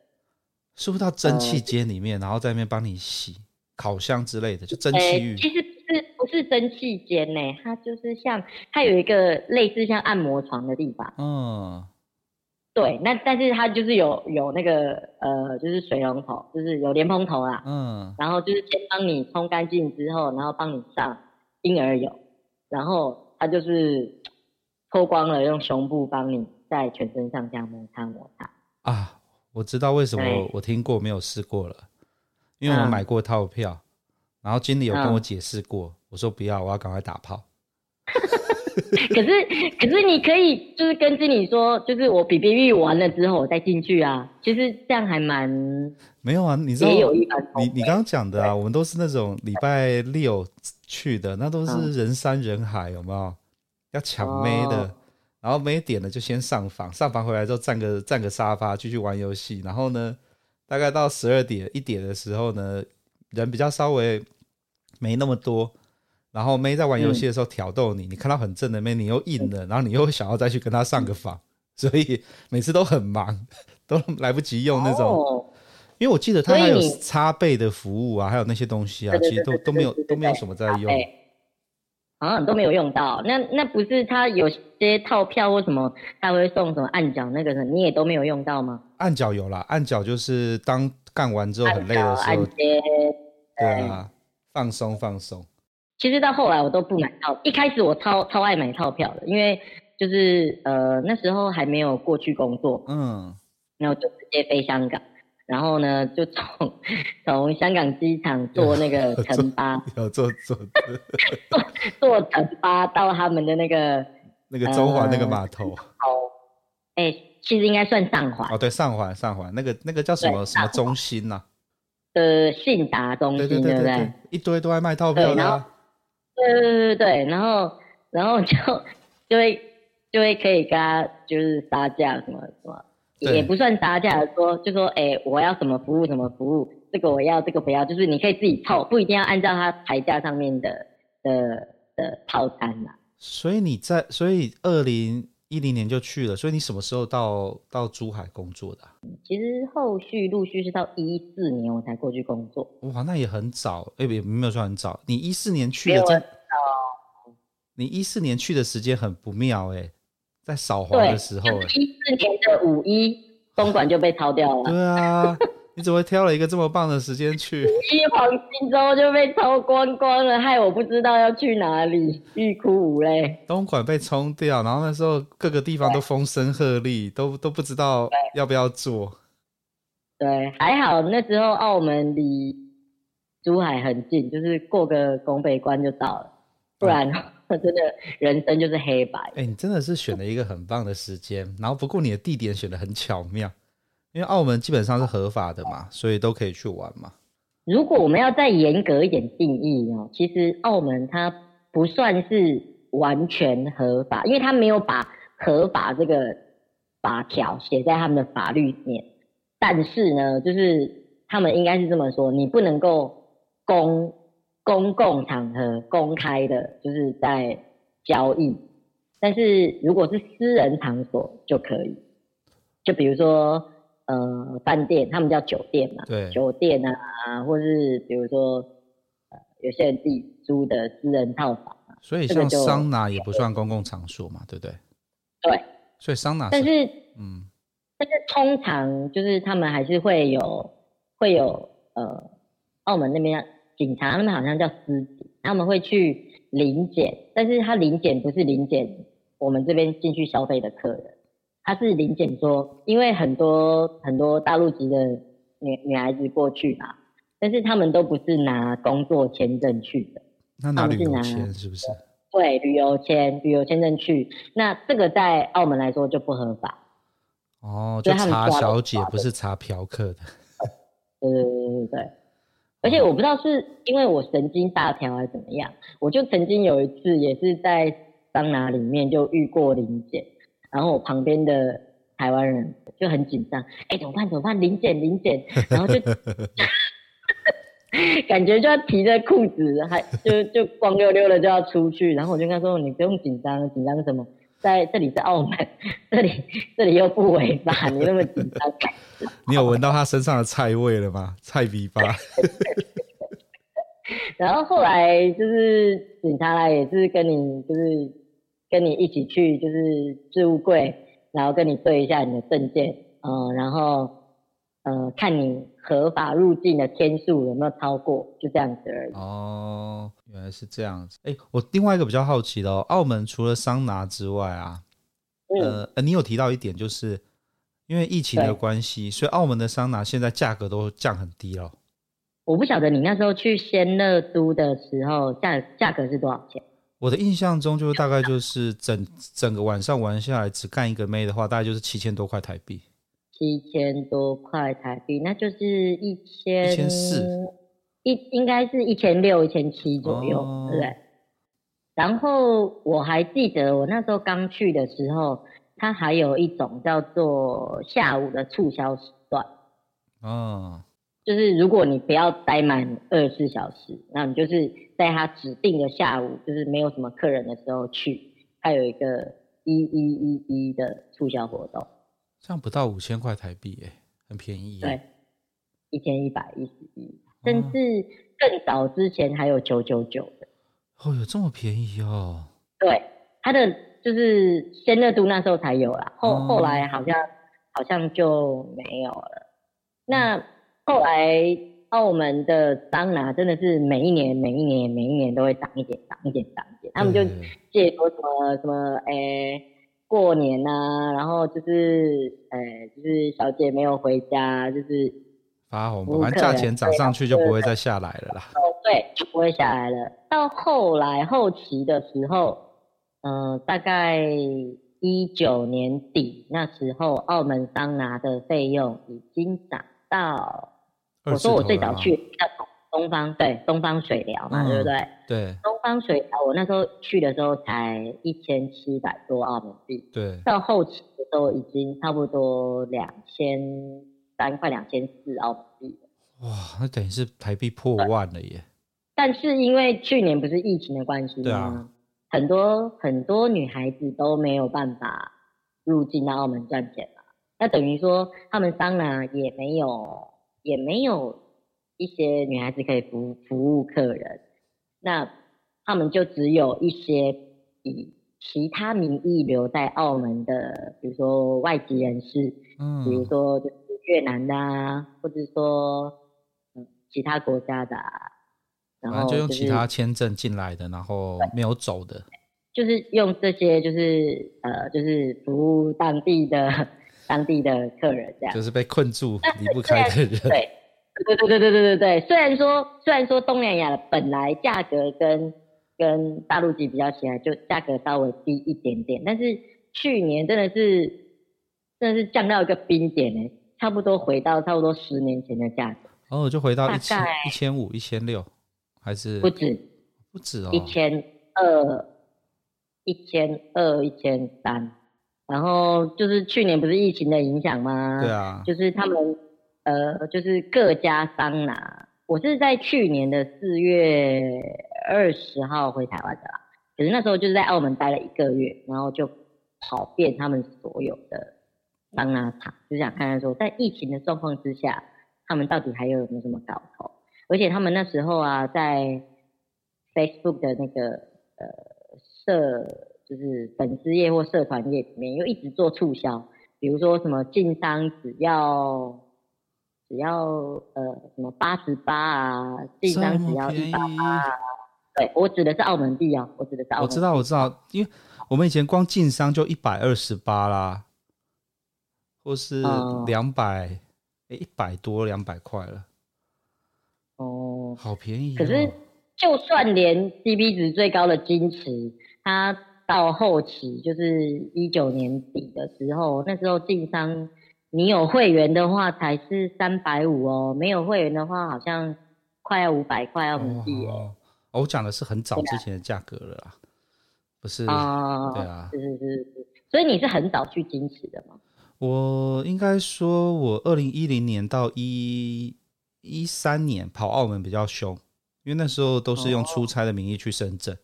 是不是到蒸汽间里面，呃、然后在那边帮你洗？烤箱之类的，就蒸汽浴。其实不是不是蒸汽间呢，它就是像它有一个类似像按摩床的地方。嗯，对，那但是它就是有有那个呃，就是水龙头，就是有莲蓬头啦。嗯，然后就是先帮你冲干净之后，然后帮你上婴儿油，然后它就是脱光了，用胸部帮你在全身上下摩擦摩擦。啊，我知道为什么我听过没有试过了。因为我买过套票，嗯、然后经理有跟我解释过，嗯、我说不要，我要赶快打炮。可是，可是你可以就是跟经理说，就是我 BB 浴完了之后我再进去啊。其实这样还蛮没有啊，你知道你你刚刚讲的啊，我们都是那种礼拜六去的，那都是人山人海，有没有？要抢妹的，哦、然后没点了就先上房，上房回来之后占个占个沙发继续玩游戏，然后呢？大概到十二点一点的时候呢，人比较稍微没那么多，然后妹在玩游戏的时候挑逗你，嗯、你看到很正的妹，你又硬了，然后你又想要再去跟她上个房，所以每次都很忙，都来不及用那种。哦、因为我记得他还有擦背的服务啊，还有那些东西啊，其实都都没有都没有什么在用。好像都没有用到，那那不是他有些套票或什么，他会送什么按脚那个的，你也都没有用到吗？按脚有啦，按脚就是当干完之后很累的时候，对啊，放松放松。其实到后来我都不买套，一开始我超超爱买套票的，因为就是呃那时候还没有过去工作，嗯，然后就直接飞香港。然后呢，就从从香港机场坐那个城巴，有坐坐坐 坐城巴到他们的那个那个中环那个码头。哦，哎，其实应该算上环。哦，对，上环上环那个那个叫什么什么中心呐？呃，信达中心，对不对？一堆都在卖套票的。对对对对，然后然后就就会就会可以跟他就是杀价什么什么。也不算杀价，说就说，哎、欸，我要什么服务什么服务，这个我要，这个不要，就是你可以自己凑，不一定要按照他牌价上面的的的套餐啦。所以你在，所以二零一零年就去了，所以你什么时候到到珠海工作的、啊？其实后续陆续是到一四年我才过去工作。哇，那也很早，哎、欸，也没有说很早。你一四年去的哦，你一四年去的时间很不妙、欸，哎，在扫黄的时候、欸，一四年的五一，东莞就被抄掉了。对啊。你怎么会挑了一个这么棒的时间去？一黄金周就被抽光光了，害我不知道要去哪里，欲哭无泪。东莞被冲掉，然后那时候各个地方都风声鹤唳，都都不知道要不要做。对，还好那时候澳门离珠海很近，就是过个拱北关就到了，不然、嗯、真的人生就是黑白。哎、欸，你真的是选了一个很棒的时间，然后不过你的地点选的很巧妙。因为澳门基本上是合法的嘛，所以都可以去玩嘛。如果我们要再严格一点定义哦，其实澳门它不算是完全合法，因为它没有把合法这个法条写在他们的法律里面。但是呢，就是他们应该是这么说：你不能够公公共场合公开的，就是在交易。但是如果是私人场所就可以，就比如说。呃，饭店他们叫酒店嘛，对，酒店啊，或是比如说，呃，有些人自己租的私人套房啊，所以像桑拿也不算公共场所嘛，对不对？对，所以桑拿，但是，嗯，但是通常就是他们还是会有会有呃，澳门那边警察，他们好像叫司警，他们会去临检，但是他临检不是临检我们这边进去消费的客人。他是临检说，因为很多很多大陆籍的女女孩子过去嘛，但是他们都不是拿工作签证去的，那拿旅游签是不是？对，旅游签、旅游签证去，那这个在澳门来说就不合法。哦，就查小姐，不是查嫖客的。对对对对对，而且我不知道是因为我神经大条还是怎么样，我就曾经有一次也是在桑拿里面就遇过临检。然后我旁边的台湾人就很紧张，哎，怎么办？怎么办？零检，零检，然后就 感觉就要提着裤子，还就就光溜溜的就要出去。然后我就跟他说：“你不用紧张，紧张什么？在这里是澳门，这里这里又不违法，你那么紧张。”你有闻到他身上的菜味了吗？菜逼吧。然后后来就是警察来，也是跟你就是。跟你一起去就是置物柜，然后跟你对一下你的证件，嗯，然后呃看你合法入境的天数有没有超过，就这样子而已。哦，原来是这样子。哎，我另外一个比较好奇的哦，澳门除了桑拿之外啊，呃，呃，你有提到一点，就是因为疫情的关系，所以澳门的桑拿现在价格都降很低了。我不晓得你那时候去仙乐都的时候价价格是多少钱？我的印象中就是大概就是整整个晚上玩下来只干一个妹的话，大概就是七千多块台币。七千多块台币，那就是一千一千四，一应该是一千六、一千七左右，哦、对不对？然后我还记得我那时候刚去的时候，它还有一种叫做下午的促销时段。哦。就是如果你不要待满二十四小时，那你就是在他指定的下午，就是没有什么客人的时候去，他有一个一一一一的促销活动，这样不到五千块台币，哎，很便宜。对，一千一百一十一，甚至更早之前还有九九九的。哦，有这么便宜哦？对，它的就是鲜热度那时候才有啦，后、哦、后来好像好像就没有了。那。嗯后来澳门的桑拿真的是每一年、每一年、每一年都会涨一点、涨一点、涨一点。他们就借说什么什么，诶、欸，过年呐、啊，然后就是，诶、欸，就是小姐没有回家，就是发红包，反正价钱涨上去就不会再下来了啦。哦，对，就不会下来了。到后来后期的时候，嗯、呃，大概一九年底那时候，澳门桑拿的费用已经涨到。我说我最早去叫东方，对，东方水疗嘛，嗯、对不对？对。东方水疗，我那时候去的时候才一千七百多澳门币。对。到后期的时候已经差不多两千三，快两千四澳门币。哇，那等于是台币破万了耶。但是因为去年不是疫情的关系吗？对啊，很多很多女孩子都没有办法入境到澳门赚钱了。那等于说，他们当然也没有，也没有一些女孩子可以服服务客人。那他们就只有一些以其他名义留在澳门的，比如说外籍人士，嗯，比如说就是越南的啊，或者说嗯其他国家的啊。然后、就是、就用其他签证进来的，然后没有走的，就是用这些，就是呃，就是服务当地的当地的客人这样，就是被困住离不开的人。对，对对对对对对对。虽然说虽然说东南亚本来价格跟跟大陆籍比较起来，就价格稍微低一点点，但是去年真的是真的是降到一个冰点呢，差不多回到差不多十年前的价格。哦，就回到一千一千五一千六。还是不止，不止哦，一千二，一千二，一千三，然后就是去年不是疫情的影响吗？对啊，就是他们呃，就是各家桑拿，我是在去年的四月二十号回台湾的啦，可是那时候就是在澳门待了一个月，然后就跑遍他们所有的桑拿场，就想看看说，在疫情的状况之下，他们到底还有没有什么搞头？而且他们那时候啊，在 Facebook 的那个呃社，就是粉丝页或社团页里面，又一直做促销，比如说什么进商只要只要呃什么八十八啊，进商只要一百八啊。对，我指的是澳门币啊，我指的是澳门币。我知道，我知道，因为我们以前光进商就一百二十八啦，或是两百，哎，一百多两百块了。哦，好便宜哦。可是，就算连 CP 值最高的金池，它到后期就是一九年底的时候，那时候进商，你有会员的话才是三百五哦，没有会员的话好像快要五百块澳门币哦。我讲的是很早之前的价格了不是？啊，对啊，是是是是。所以你是很早去金池的吗？我应该说，我二零一零年到一。一三年跑澳门比较凶，因为那时候都是用出差的名义去深圳，哦、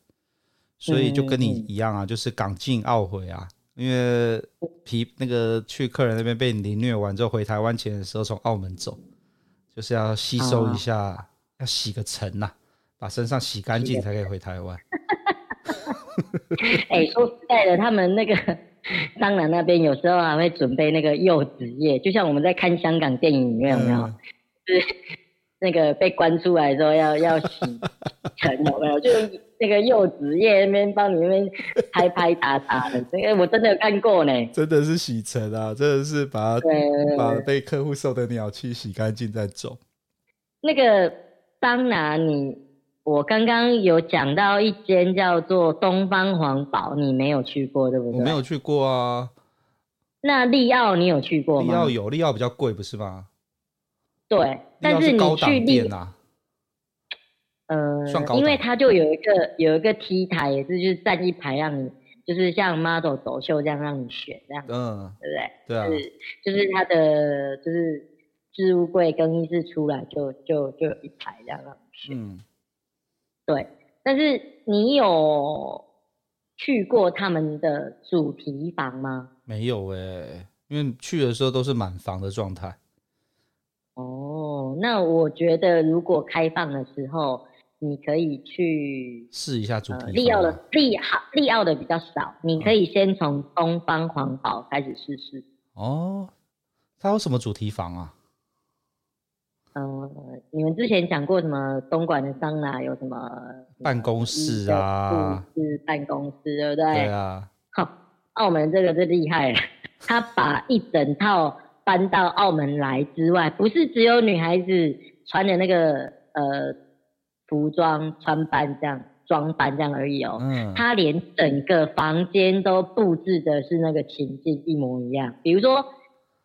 所以就跟你一样啊，嗯、就是港进澳回啊。因为皮那个去客人那边被凌虐完之后，回台湾前的时候从澳门走，就是要吸收一下，哦、要洗个尘呐、啊，把身上洗干净才可以回台湾。哎、欸，说实在的，他们那个 当然那边有时候还会准备那个柚子叶，就像我们在看香港电影里面有没有？嗯是那个被关出来之后要要洗尘 有没有？就那个柚子叶那边帮你那边拍拍打打的，这个我真的有看过呢。真的是洗尘啊，真的是把把被客户受的鸟气洗干净再走。那个桑拿，你我刚刚有讲到一间叫做东方皇堡，你没有去过对不对？我没有去过啊。那利奥你有去过吗？利奥有，利奥比较贵不是吗？对，但是你去利，呃，因为它就有一个有一个 T 台，也是就是站一排让你，就是像 model 走秀这样让你选这样，嗯，对不对？对啊，是就是它的就是置物柜更衣室出来就就就有一排这样让你选，嗯，对。但是你有去过他们的主题房吗？没有哎、欸，因为去的时候都是满房的状态。哦，那我觉得如果开放的时候，你可以去试一下主题。利奥的利奥利奥的比较少，你可以先从东方皇堡开始试试。哦，它有什么主题房啊？呃，你们之前讲过什么？东莞的桑拿有什么办公室啊？是办公室，对不对？对啊。好，澳门这个是厉害了，他把一整套。搬到澳门来之外，不是只有女孩子穿的那个呃服装穿扮这样装扮这样而已哦。嗯。他连整个房间都布置的是那个情境一模一样。比如说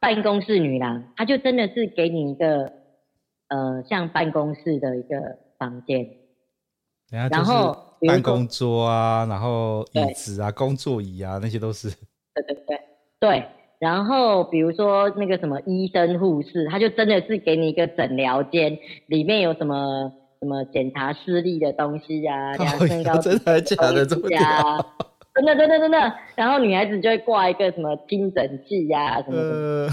办公室女郎，她就真的是给你一个呃像办公室的一个房间。然后办公桌啊，然后椅子啊，工作椅啊，那些都是。对对对对。然后比如说那个什么医生护士，他就真的是给你一个诊疗间，里面有什么什什么检查视力的东西呀、啊，量身高体真的假的这么屌？真的真的真的。然后女孩子就会挂一个什么听诊器呀什么的。呃、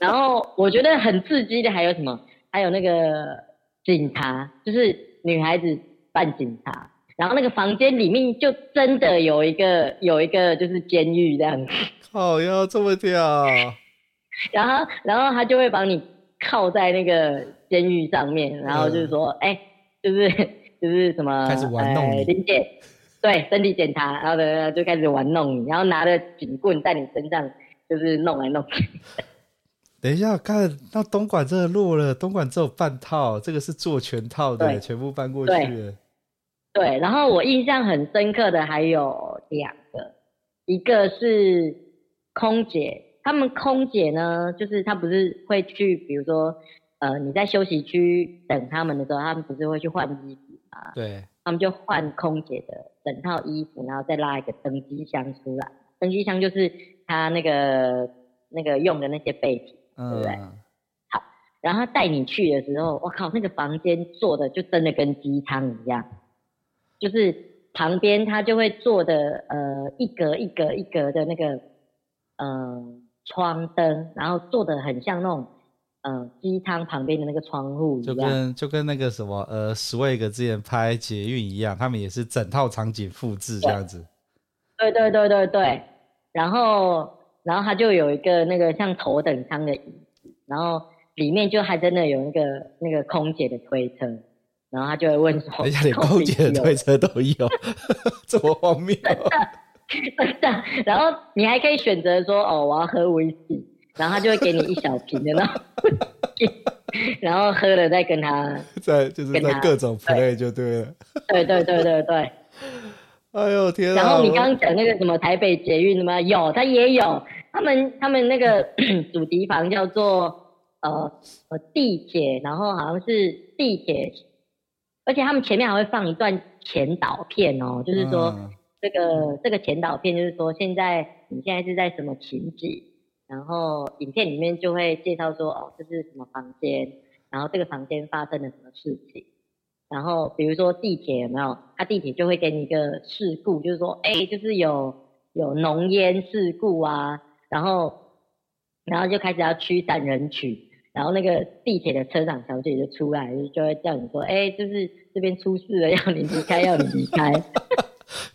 然后我觉得很刺激的还有什么？还有那个警察，就是女孩子扮警察，然后那个房间里面就真的有一个有一个就是监狱这样子。好呀，这么屌！然后然后他就会把你靠在那个监狱上面，然后就是说，哎、呃，就是 就是什么开始玩弄你，临检、呃，对，身体检查，然后呢就开始玩弄你，然后拿着警棍在你身上就是弄来弄去。等一下，看那东莞真的弱了，东莞只有半套，这个是做全套的，全部搬过去了。对，然后我印象很深刻的还有两个，一个是空姐，他们空姐呢，就是她不是会去，比如说，呃，你在休息区等他们的时候，他们不是会去换衣服吗？对，他们就换空姐的整套衣服，然后再拉一个登机箱出来，登机箱就是他那个那个用的那些备品。对不对？好，然后他带你去的时候，我靠，那个房间做的就真的跟鸡汤一样，就是旁边他就会做的呃一格一格一格的那个嗯、呃、窗灯，然后做的很像那种呃机舱旁边的那个窗户一样，就跟就跟那个什么呃 Swag 之前拍捷运一样，他们也是整套场景复制这样子。对对对对对，然后。然后他就有一个那个像头等舱的椅子，然后里面就还真的有那个那个空姐的推车，然后他就会问说：“人家连空姐的推车都有，这么荒谬？”真的，然后你还可以选择说：“哦，我要喝威士忌。”然后他就会给你一小瓶的那种，然后喝了再跟他 在就是在各种 play 就对了。对对对对对。哎呦天啊！然后你刚刚讲那个什么台北捷运的吗？有，他也有。他们他们那个 主题房叫做呃呃地铁，然后好像是地铁，而且他们前面还会放一段前导片哦，就是说、嗯、这个这个前导片就是说现在你现在是在什么情景，然后影片里面就会介绍说哦这是什么房间，然后这个房间发生了什么事情，然后比如说地铁有没有？他地铁就会给你一个事故，就是说哎就是有有浓烟事故啊。然后，然后就开始要驱散人群，然后那个地铁的车长小姐就出来，就会叫你说：“哎，就是这边出事了，要你离开，要你离开。”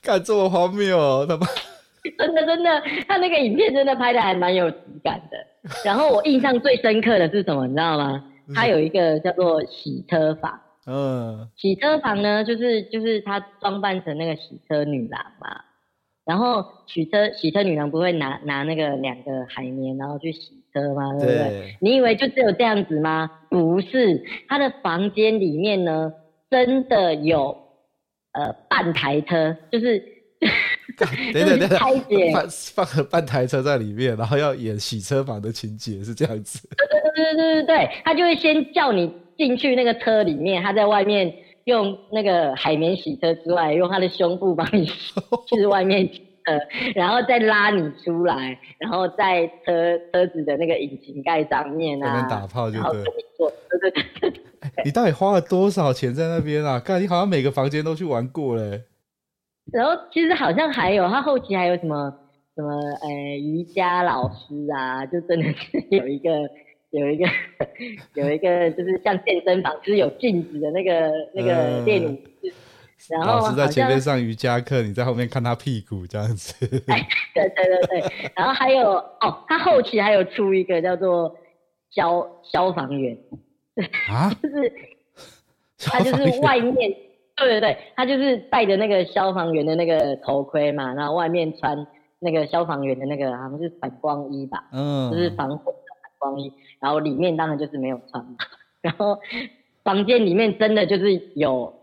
看这么荒谬哦，他妈！真的真的，他那个影片真的拍的还蛮有质感的。然后我印象最深刻的是什么，你知道吗？他有一个叫做洗车房。嗯。洗车房呢，就是就是他装扮成那个洗车女郎嘛。然后洗车洗车女郎不会拿拿那个两个海绵，然后去洗车吗？对不对？对，你以为就只有这样子吗？不是，他的房间里面呢，真的有呃半台车，就是 等等等等，放放了半台车在里面，然后要演洗车房的情节是这样子。对对对对对他就会先叫你进去那个车里面，他在外面。用那个海绵洗车之外，用他的胸部帮你洗 去外面洗车，然后再拉你出来，然后在车车子的那个引擎盖上面啊，打炮就对。对对对对。你到底花了多少钱在那边啊？看你好像每个房间都去玩过嘞。然后其实好像还有，他后期还有什么什么呃瑜伽老师啊，就真的是 有一个。有一个有一个就是像健身房，就是有镜子的那个那个练舞室，然后老师在前面上瑜伽课，你在后面看他屁股这样子。哎，对对对对，然后还有哦，他后期还有出一个叫做消消防员啊，就是他就是外面对对对，他就是戴着那个消防员的那个头盔嘛，然后外面穿那个消防员的那个好像是反光衣吧，嗯，就是防火的反。光衣，然后里面当然就是没有穿嘛，然后房间里面真的就是有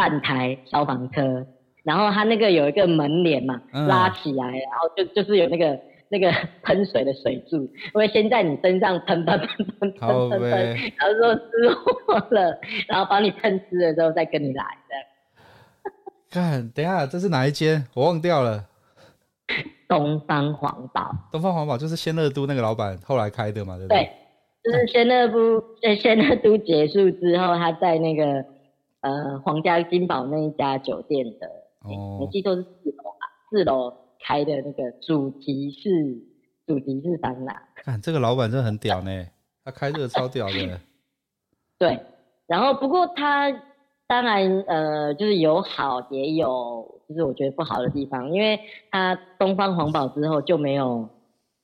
半台消防车，然后它那个有一个门帘嘛，拉起来，然后就就是有那个那个 喷水的水柱，会先在你身上喷喷喷喷喷喷喷，然后说失火了，然后帮你喷湿了之后再跟你来的。看，等一下，这是哪一间？我忘掉了。东方黄宝，东方黄宝就是仙乐都那个老板后来开的嘛，对不对？对，就是仙乐都，在仙乐都结束之后，他在那个呃皇家金宝那一家酒店的，哦，我记得是四楼吧，四楼开的那个主题是主题是桑拿。看这个老板真的很屌呢，他开这个超屌的。对，然后不过他当然呃就是有好也有就是我觉得不好的地方，因为他东方皇堡之后就没有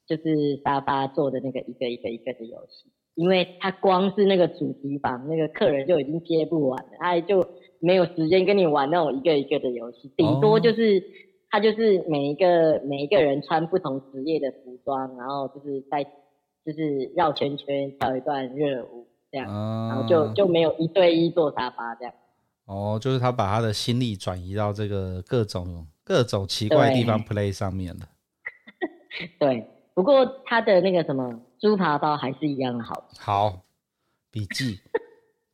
就是沙发做的那个一个一个一个的游戏。因为他光是那个主题房，那个客人就已经接不完了，他就没有时间跟你玩那种一个一个的游戏，顶多就是、哦、他就是每一个每一个人穿不同职业的服装，然后就是在就是绕圈圈跳一段热舞这样，哦、然后就就没有一对一坐沙发这样。哦，就是他把他的心力转移到这个各种各种奇怪的地方 play 上面了。对，不过他的那个什么。猪扒包还是一样好吃。好，笔记，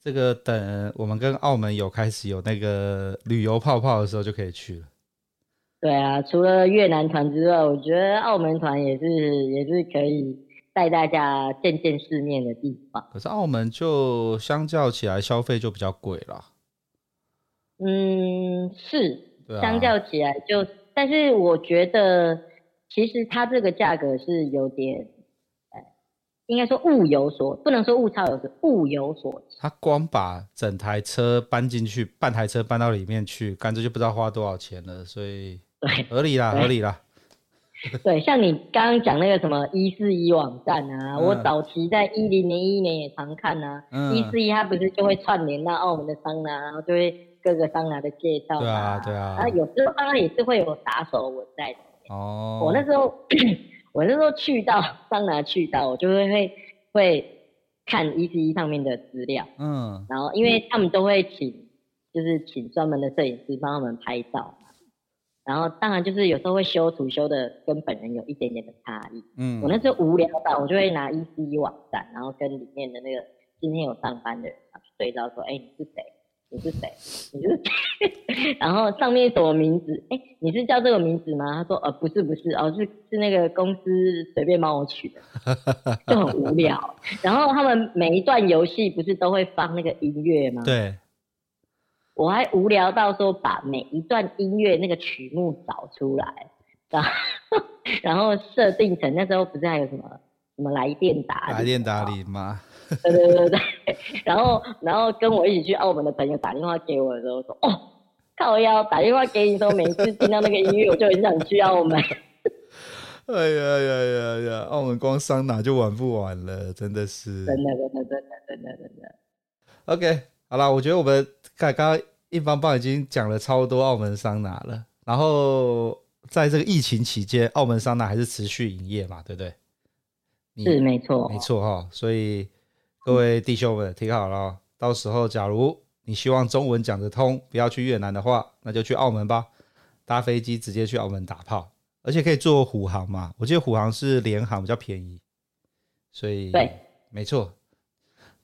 这个等我们跟澳门有开始有那个旅游泡泡的时候就可以去了。对啊，除了越南团之外，我觉得澳门团也是也是可以带大家见见世面的地方。可是澳门就相较起来消费就比较贵了。嗯，是，啊、相较起来就，但是我觉得其实它这个价格是有点。应该说物有所，不能说物超有值，物有所值。他光把整台车搬进去，半台车搬到里面去，干脆就不知道花多少钱了，所以对，合理啦，合理啦。对，像你刚刚讲那个什么一四一网站啊，嗯、我早期在一零零一年也常看啊，一四一它不是就会串联到澳门的桑拿，然后就会各个桑拿的介绍。对啊，对啊。然后有时候当然也是会有打手我在里面。哦。我那时候。我那时候去到桑拿去到，我就会会会看 E C E 上面的资料，嗯，然后因为他们都会请，就是请专门的摄影师帮他们拍照，然后当然就是有时候会修图修的跟本人有一点点的差异，嗯，我那时候无聊到，我就会拿 E C E 网站，然后跟里面的那个今天有上班的人去对照说，哎，你是谁？你是谁？你是谁？然后上面什么名字？哎，你是叫这个名字吗？他说，呃，不是，不是，哦，是是那个公司随便帮我取的，就很无聊。然后他们每一段游戏不是都会放那个音乐吗？对。我还无聊到说把每一段音乐那个曲目找出来，然后 然后设定成那时候不是还有什么什么来电打来电打铃吗？对对对对，然后然后跟我一起去澳门的朋友打电话给我的时候说，哦，靠腰打电话给你说，每次听到那个音乐，我就很想去澳门。哎呀呀呀呀，澳门光桑拿就玩不完了，真的是。真的真的真的真的真的。OK，好啦，我觉得我们刚刚硬邦邦已经讲了超多澳门桑拿了，然后在这个疫情期间，澳门桑拿还是持续营业嘛，对不对？是没错，没错哈，所以。各位弟兄们，听好了，到时候假如你希望中文讲得通，不要去越南的话，那就去澳门吧，搭飞机直接去澳门打炮，而且可以坐虎航嘛，我记得虎航是联航比较便宜，所以对，没错，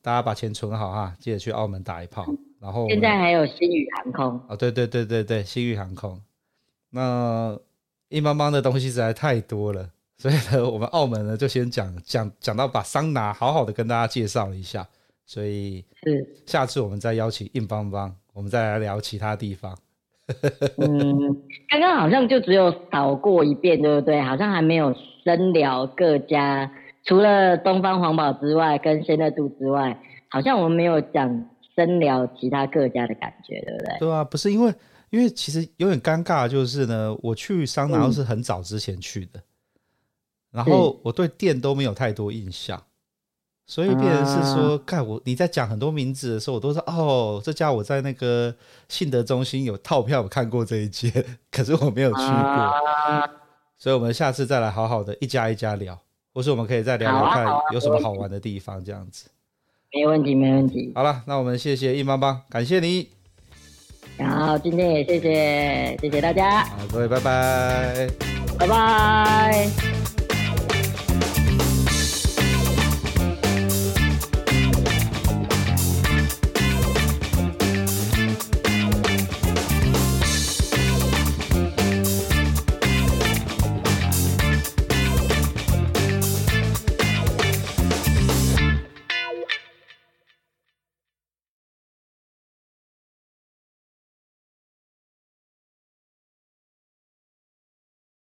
大家把钱存好哈，记得去澳门打一炮。然后现在还有新宇航空哦，对对对对对，新宇航空，那硬邦邦的东西实在太多了。所以呢，我们澳门呢就先讲讲讲到把桑拿好好的跟大家介绍一下，所以是下次我们再邀请硬邦邦，我们再来聊其他地方。嗯，刚刚好像就只有扫过一遍，对不对？好像还没有深聊各家，除了东方皇堡之外，跟仙乐度之外，好像我们没有讲深聊其他各家的感觉，对不对？对啊，不是因为因为其实有点尴尬，就是呢，我去桑拿都是很早之前去的。嗯然后我对店都没有太多印象，所以变成是说，看、啊、我你在讲很多名字的时候，我都说哦，这家我在那个信德中心有套票有看过这一间，可是我没有去过，啊、所以我们下次再来好好的一家一家聊，或是我们可以再聊聊看有什么好玩的地方，这样子。没问题，没问题。好了，那我们谢谢硬邦邦，感谢你。好，今天也谢谢谢谢大家。好，各位拜拜，拜拜。